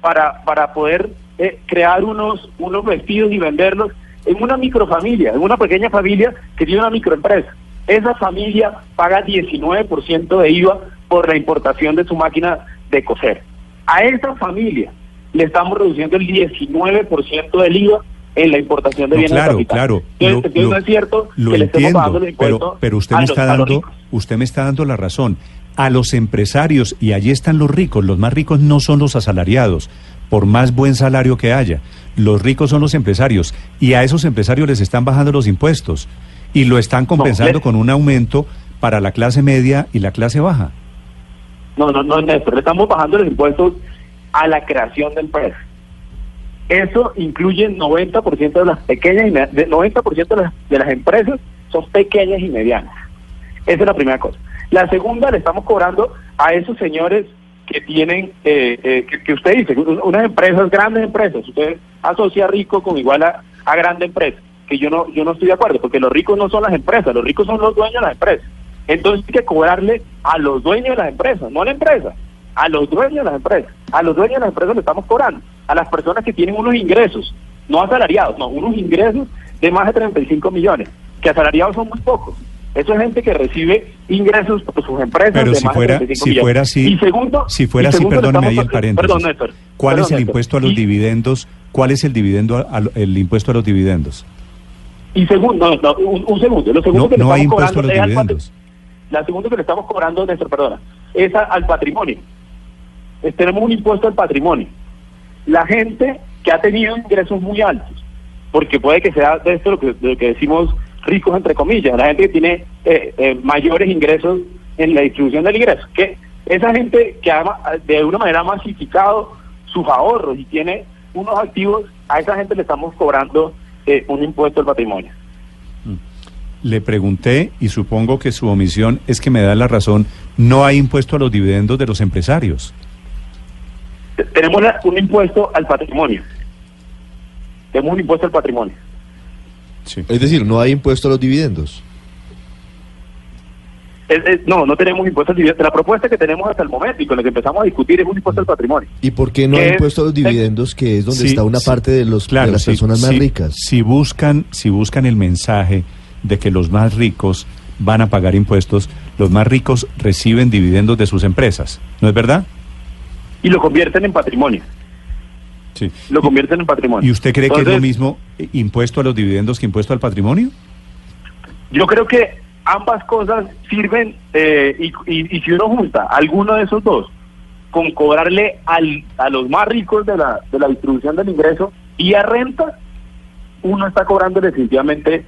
[SPEAKER 4] para, para poder eh, crear unos, unos vestidos y venderlos en una microfamilia, en una pequeña familia que tiene una microempresa. Esa familia paga 19% de IVA por la importación de su máquina de coser. A esa familia le estamos reduciendo el 19% del IVA en la importación de
[SPEAKER 3] No,
[SPEAKER 4] bienes
[SPEAKER 3] claro, claro.
[SPEAKER 4] Entonces,
[SPEAKER 3] lo-
[SPEAKER 4] entonces
[SPEAKER 3] lo-
[SPEAKER 4] no es cierto
[SPEAKER 3] lo
[SPEAKER 4] que le estemos pagando los
[SPEAKER 3] entiendo, pero, pero usted me está
[SPEAKER 4] los
[SPEAKER 3] dando, usted me está dando la razón. A los empresarios y allí están los ricos. Los más ricos no son los asalariados, por más buen salario que haya. Los ricos son los empresarios y a esos empresarios les están bajando los impuestos y lo están compensando con un aumento para la clase media y la clase baja.
[SPEAKER 4] No, no, no, Néstor, le estamos bajando los impuestos a la creación de empresas. Eso incluye 90% de las pequeñas y de 90% de las, de las empresas son pequeñas y medianas. Esa es la primera cosa. La segunda le estamos cobrando a esos señores que tienen, eh, eh, que, usted dice, un- unas empresas, grandes empresas. Usted asocia rico con igual a, a grande empresa, que yo no, yo no estoy de acuerdo, porque los ricos no son las empresas, los ricos son los dueños de las empresas. Entonces hay que cobrarle a los dueños de las empresas, no a la empresa, a los dueños de las empresas. A los dueños de las empresas le estamos cobrando, a las personas que tienen unos ingresos, no asalariados, no, unos ingresos de más de 35 millones, que asalariados son muy pocos. Eso es gente que recibe ingresos por sus empresas
[SPEAKER 3] Pero
[SPEAKER 4] de
[SPEAKER 3] si
[SPEAKER 4] más
[SPEAKER 3] fuera,
[SPEAKER 4] de 35
[SPEAKER 3] si
[SPEAKER 4] millones.
[SPEAKER 3] fuera así,
[SPEAKER 4] y segundo,
[SPEAKER 3] si fuera
[SPEAKER 4] y
[SPEAKER 3] así,
[SPEAKER 4] segundo,
[SPEAKER 3] perdóneme ahí
[SPEAKER 4] estamos-
[SPEAKER 3] el paréntesis.
[SPEAKER 4] Perdón, Néstor.
[SPEAKER 3] ¿Cuál
[SPEAKER 4] Perdón,
[SPEAKER 3] es el
[SPEAKER 4] Néstor.
[SPEAKER 3] impuesto a los
[SPEAKER 4] Y-
[SPEAKER 3] dividendos? ¿Cuál es el dividendo a- a el impuesto a los dividendos?
[SPEAKER 4] Y segundo, no, no, un, un segundo. Lo segundo
[SPEAKER 3] No,
[SPEAKER 4] que le
[SPEAKER 3] no hay
[SPEAKER 4] estamos
[SPEAKER 3] impuesto a
[SPEAKER 4] cobrando
[SPEAKER 3] los
[SPEAKER 4] al patri-
[SPEAKER 3] dividendos.
[SPEAKER 4] La segunda que le estamos cobrando, Néstor, perdona, es a- al patrimonio. Es- tenemos un impuesto al patrimonio. La gente que ha tenido ingresos muy altos, porque puede que sea de esto lo que, decimos ricos entre comillas, la gente que tiene eh, eh, mayores ingresos en la distribución del ingreso, que esa gente que ha de una manera masificado sus ahorros y tiene unos activos, a esa gente le estamos cobrando eh, un impuesto al patrimonio.
[SPEAKER 3] Le pregunté y supongo que su omisión es que me da la razón. No hay impuesto a los dividendos de los empresarios.
[SPEAKER 4] Te- Tenemos la- un impuesto al patrimonio. Tenemos un impuesto al patrimonio.
[SPEAKER 3] Sí.
[SPEAKER 6] Es decir, no hay impuesto a los dividendos.
[SPEAKER 4] Es- es- no, no tenemos impuesto al dividendo. La propuesta que tenemos hasta el momento y con la que empezamos a discutir es un impuesto al patrimonio.
[SPEAKER 6] ¿Y por qué no
[SPEAKER 4] ¿Qué
[SPEAKER 6] hay
[SPEAKER 4] es?
[SPEAKER 6] impuesto a los dividendos, que es donde
[SPEAKER 3] Sí,
[SPEAKER 6] está una
[SPEAKER 3] sí.
[SPEAKER 6] parte de, los, de las
[SPEAKER 3] sí,
[SPEAKER 6] personas más
[SPEAKER 3] sí,
[SPEAKER 6] ricas?
[SPEAKER 3] Si buscan, si buscan el mensaje de que los más ricos van a pagar impuestos, los más ricos reciben dividendos de sus empresas. ¿No es verdad?
[SPEAKER 4] Y lo convierten en patrimonio.
[SPEAKER 3] Sí.
[SPEAKER 4] Lo convierten en patrimonio.
[SPEAKER 3] ¿Y usted cree que es lo mismo eh, impuesto a los dividendos que impuesto al patrimonio?
[SPEAKER 4] Yo creo que ambas cosas sirven eh, y, y- y si uno junta alguno de esos dos con cobrarle al, a los más ricos de la, de la distribución del ingreso y a renta, uno está cobrando definitivamente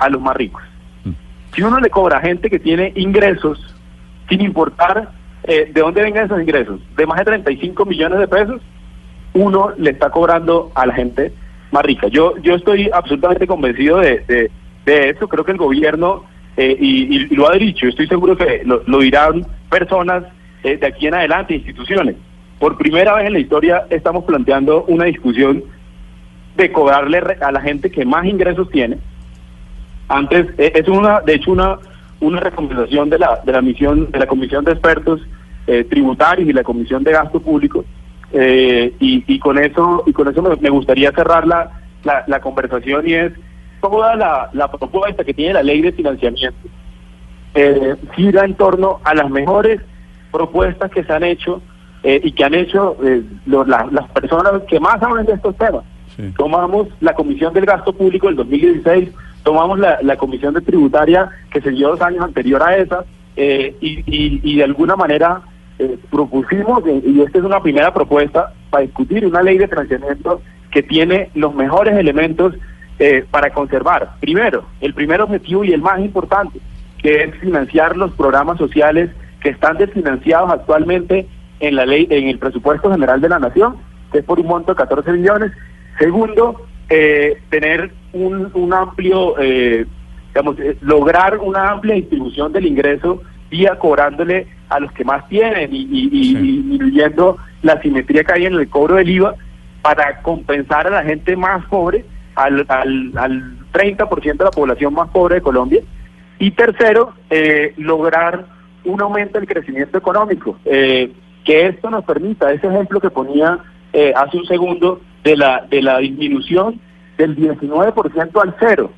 [SPEAKER 4] a los más ricos.
[SPEAKER 3] Mm.
[SPEAKER 4] Si uno le cobra a gente que tiene ingresos, sin importar eh, de dónde vengan esos ingresos, de más de 35 millones de pesos, uno le está cobrando a la gente más rica. Yo yo estoy absolutamente convencido de, de, eso. Creo que el gobierno, eh, y, lo ha dicho, estoy seguro que lo, lo dirán personas eh, de aquí en adelante, instituciones. Por primera vez en la historia estamos planteando una discusión de cobrarle a la gente que más ingresos tiene. Antes, eh, es una, de hecho, una, una recomendación de la, de la misión, de la Comisión de Expertos eh, Tributarios y la Comisión de Gasto Público. Eh, y, y con eso, y con eso me, me gustaría cerrar la, la, la conversación y es toda la, la propuesta que tiene la ley de financiamiento eh, gira en torno a las mejores propuestas que se han hecho eh, y que han hecho lo- la- las personas que más saben de estos temas.
[SPEAKER 3] Sí.
[SPEAKER 4] Tomamos la Comisión del Gasto Público del 2016, tomamos la, la Comisión de Tributaria que se dio dos años anterior a esa, eh, y, y- y de alguna manera eh, propusimos, y esta es una primera propuesta, para discutir una ley de financiamiento que tiene los mejores elementos eh, para conservar. Primero, el primer objetivo y el más importante, que es financiar los programas sociales que están desfinanciados actualmente en la ley, en el presupuesto general de la nación, que es por un monto de 14 millones. Segundo, eh, tener un, un amplio, eh, digamos, eh, lograr una amplia distribución del ingreso vía cobrándole a los que más tienen y, y- y-
[SPEAKER 3] Sí.
[SPEAKER 4] y disminuyendo la simetría que hay en el cobro del IVA para compensar a la gente más pobre, al, al, al 30% de la población más pobre de Colombia. Y tercero, eh, lograr un aumento del crecimiento económico, eh, que esto nos permita, ese ejemplo que ponía eh, hace un segundo, de la, de la disminución del 19% al cero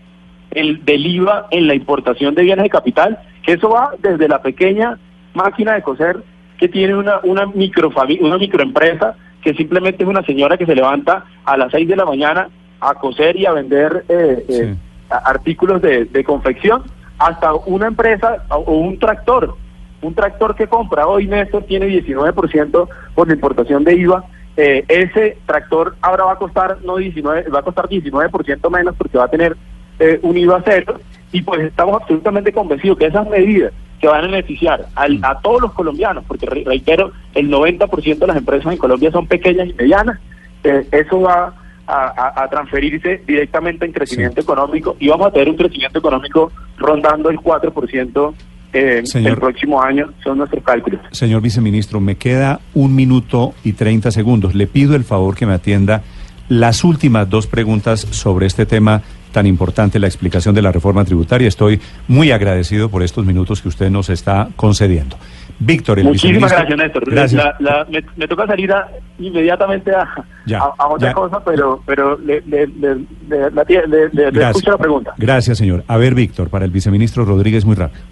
[SPEAKER 4] el, del IVA en la importación de bienes de capital, que eso va desde la pequeña máquina de coser que tiene una, una, microfami- una microempresa que simplemente es una señora que se levanta a las 6 de la mañana a coser y a vender eh, eh, artículos de, de confección, hasta una empresa o o un tractor. Un tractor que compra hoy Néstor tiene 19% por la importación de IVA. Eh, ese tractor ahora va a costar no 19, va a costar 19% menos porque va a tener eh, un IVA cero y pues estamos absolutamente convencidos que esas medidas que van a beneficiar al- a todos los colombianos, porque re- reitero, el 90% de las empresas en Colombia son pequeñas y medianas, eh, eso va a, a- a transferirse directamente en crecimiento económico y vamos a tener un crecimiento económico rondando el 4% eh,
[SPEAKER 3] Señor.
[SPEAKER 4] el próximo año, son nuestros cálculos.
[SPEAKER 3] Señor viceministro, me queda un minuto y 30 segundos. Le pido el favor que me atienda las últimas dos preguntas sobre este tema tan importante, la explicación de la reforma tributaria. Estoy muy agradecido por estos minutos que usted nos está concediendo. Víctor, el
[SPEAKER 4] Muchísimas gracias, Néstor.
[SPEAKER 3] Gracias.
[SPEAKER 4] La- la- me, me toca salir a- inmediatamente a,
[SPEAKER 3] Ya,
[SPEAKER 4] a- a otra
[SPEAKER 3] ya.
[SPEAKER 4] cosa, pero pero le, le- le- le- escucho la pregunta.
[SPEAKER 3] Gracias, señor. A ver, Víctor, para el viceministro Rodríguez, muy rápido.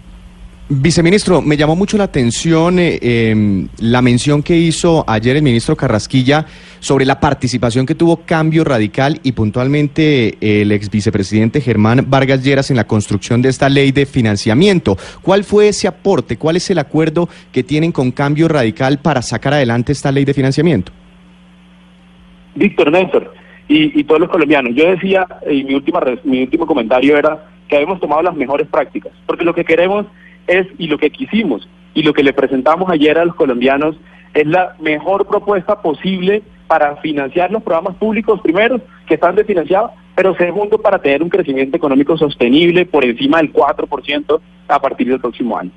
[SPEAKER 9] Viceministro, me llamó mucho la atención eh, em, la mención que hizo ayer el ministro Carrasquilla sobre la participación que tuvo Cambio Radical y puntualmente eh, el ex vicepresidente Germán Vargas Lleras en la construcción de esta ley de financiamiento. ¿Cuál fue ese aporte? ¿Cuál es el acuerdo que tienen con Cambio Radical para sacar adelante esta ley de financiamiento?
[SPEAKER 4] Víctor Néstor y, y todos los colombianos. Yo decía, y mi, última, mi último comentario era que habíamos tomado las mejores prácticas, porque lo que queremos es, y lo que quisimos, y lo que le presentamos ayer a los colombianos, es la mejor propuesta posible para financiar los programas públicos, primero, que están desfinanciados, pero segundo, para tener un crecimiento económico sostenible por encima del 4% a partir del próximo año.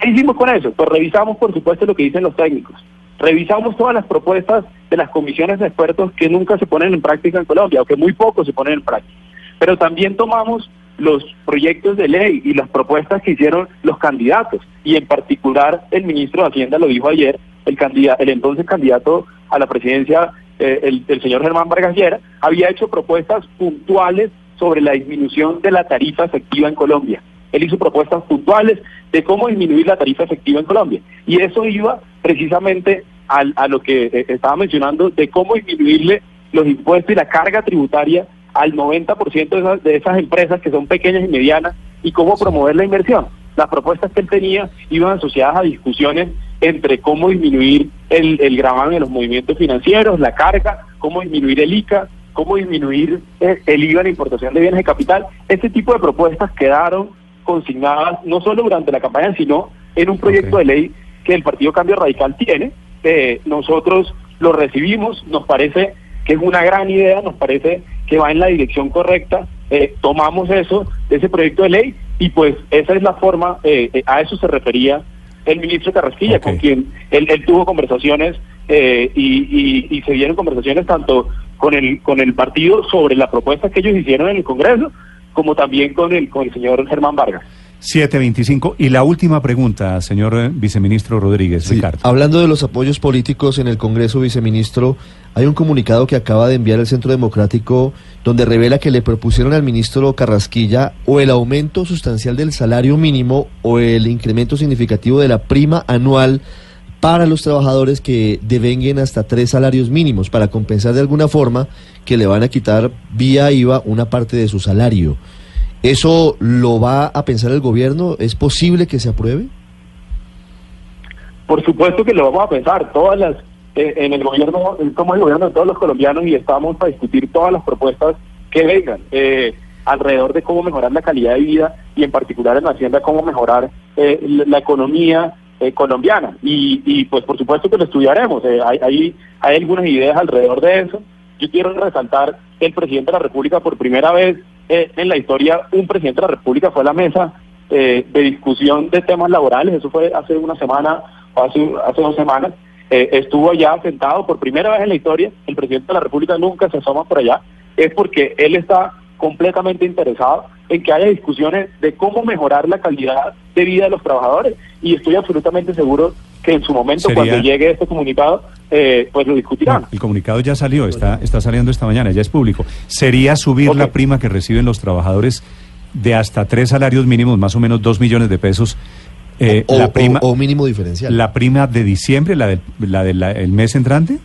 [SPEAKER 4] ¿Qué hicimos con eso? Pues revisamos, por supuesto, lo que dicen los técnicos. Revisamos todas las propuestas de las comisiones de expertos que nunca se ponen en práctica en Colombia, o que muy poco se ponen en práctica. Pero también tomamos los proyectos de ley y las propuestas que hicieron los candidatos, y en particular el ministro de Hacienda lo dijo ayer, el, candidato, el entonces candidato a la presidencia, eh, el, señor Germán Vargas Llera, había hecho propuestas puntuales sobre la disminución de la tarifa efectiva en Colombia. Él hizo propuestas puntuales de cómo disminuir la tarifa efectiva en Colombia. Y eso iba precisamente al- a lo que eh, estaba mencionando de cómo disminuirle los impuestos y la carga tributaria al 90% de esas, de esas empresas que son pequeñas y medianas y cómo promover la inversión. Las propuestas que él tenía iban asociadas a discusiones entre cómo disminuir el, el gravamen de los movimientos financieros, la carga, cómo disminuir el ICA, cómo disminuir eh, el IVA en la importación de bienes de capital. Este tipo de propuestas quedaron consignadas no solo durante la campaña, sino en un proyecto de ley que el Partido Cambio Radical tiene. Eh, nosotros lo recibimos, nos parece que es una gran idea, nos parece que va en la dirección correcta, eh, tomamos eso, ese proyecto de ley, y pues esa es la forma, eh, eh, a eso se refería el ministro Carrasquilla,
[SPEAKER 3] Ok.
[SPEAKER 4] con quien él, él tuvo conversaciones eh, y, y- y se dieron conversaciones tanto con el, con el partido sobre la propuesta que ellos hicieron en el Congreso, como también con el, con el señor Germán Vargas.
[SPEAKER 3] 725. Y la última pregunta, señor eh, viceministro Rodríguez,
[SPEAKER 6] Sí,
[SPEAKER 3] Ricardo.
[SPEAKER 6] Hablando de los apoyos políticos en el Congreso, viceministro, hay un comunicado que acaba de enviar el Centro Democrático donde revela que le propusieron al ministro Carrasquilla o el aumento sustancial del salario mínimo o el incremento significativo de la prima anual para los trabajadores que devenguen hasta tres salarios mínimos para compensar de alguna forma que le van a quitar vía IVA una parte de su salario. ¿Eso lo va a pensar el gobierno? ¿Es posible que se apruebe?
[SPEAKER 4] Por supuesto que lo vamos a pensar, todas las, eh, en el gobierno, somos el gobierno de todos los colombianos y estamos para discutir todas las propuestas que vengan eh, alrededor de cómo mejorar la calidad de vida y en particular en la Hacienda cómo mejorar eh, la, economía eh, colombiana. Y, y, pues por supuesto que lo estudiaremos, eh, hay, hay, hay algunas ideas alrededor de eso. Yo quiero resaltar el presidente de la República por primera vez eh, en la historia, un presidente de la República fue a la mesa de discusión de temas laborales, eso fue hace una semana o hace, hace dos semanas, eh, estuvo allá sentado por primera vez en la historia, el presidente de la República nunca se asoma por allá, es porque él está completamente interesado en que haya discusiones de cómo mejorar la calidad de vida de los trabajadores y estoy absolutamente seguro que en su momento,
[SPEAKER 3] Sería-
[SPEAKER 4] cuando llegue este comunicado, eh, pues lo discutirán.
[SPEAKER 3] No, el comunicado ya salió, está, está saliendo esta mañana, ya es público. ¿Sería subir la prima que reciben los trabajadores de hasta tres salarios mínimos, más o menos dos millones de pesos? Eh,
[SPEAKER 6] o,
[SPEAKER 3] la prima,
[SPEAKER 6] o- o mínimo diferencial.
[SPEAKER 3] la prima de diciembre, la del la del la- el mes entrante?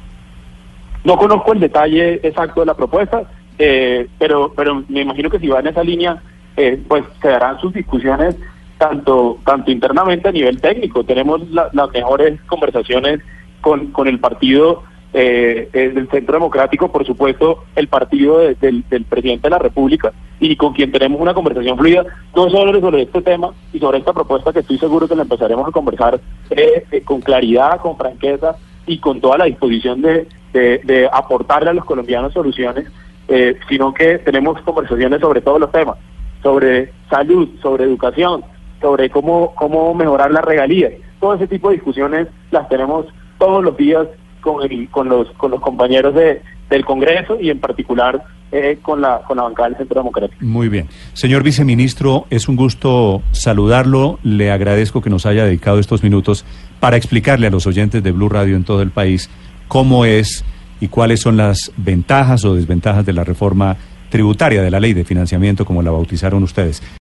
[SPEAKER 4] No conozco el detalle exacto de la propuesta, eh, pero, pero me imagino que si va en esa línea, eh, pues se darán sus discusiones tanto, tanto internamente a nivel técnico. Tenemos la- las mejores conversaciones con, con el partido eh, eh, del Centro Democrático, por supuesto, el partido de- del, del presidente de la República, y con quien tenemos una conversación fluida, no solo sobre este tema y sobre esta propuesta que estoy seguro que la empezaremos a conversar eh, eh, con claridad, con franqueza y con toda la disposición de, de, de aportarle a los colombianos soluciones, eh, sino que tenemos conversaciones sobre todos los temas, sobre salud, sobre educación, sobre cómo, cómo mejorar las regalías. Todo ese tipo de discusiones las tenemos todos los días con, el- con, los, con los compañeros de, del Congreso y en particular eh, con, la, con la bancada del Centro Democrático.
[SPEAKER 3] Muy bien. Señor viceministro, es un gusto saludarlo. Le agradezco que nos haya dedicado estos minutos para explicarle a los oyentes de Blue Radio en todo el país cómo es y cuáles son las ventajas o desventajas de la reforma tributaria de la ley de financiamiento, como la bautizaron ustedes.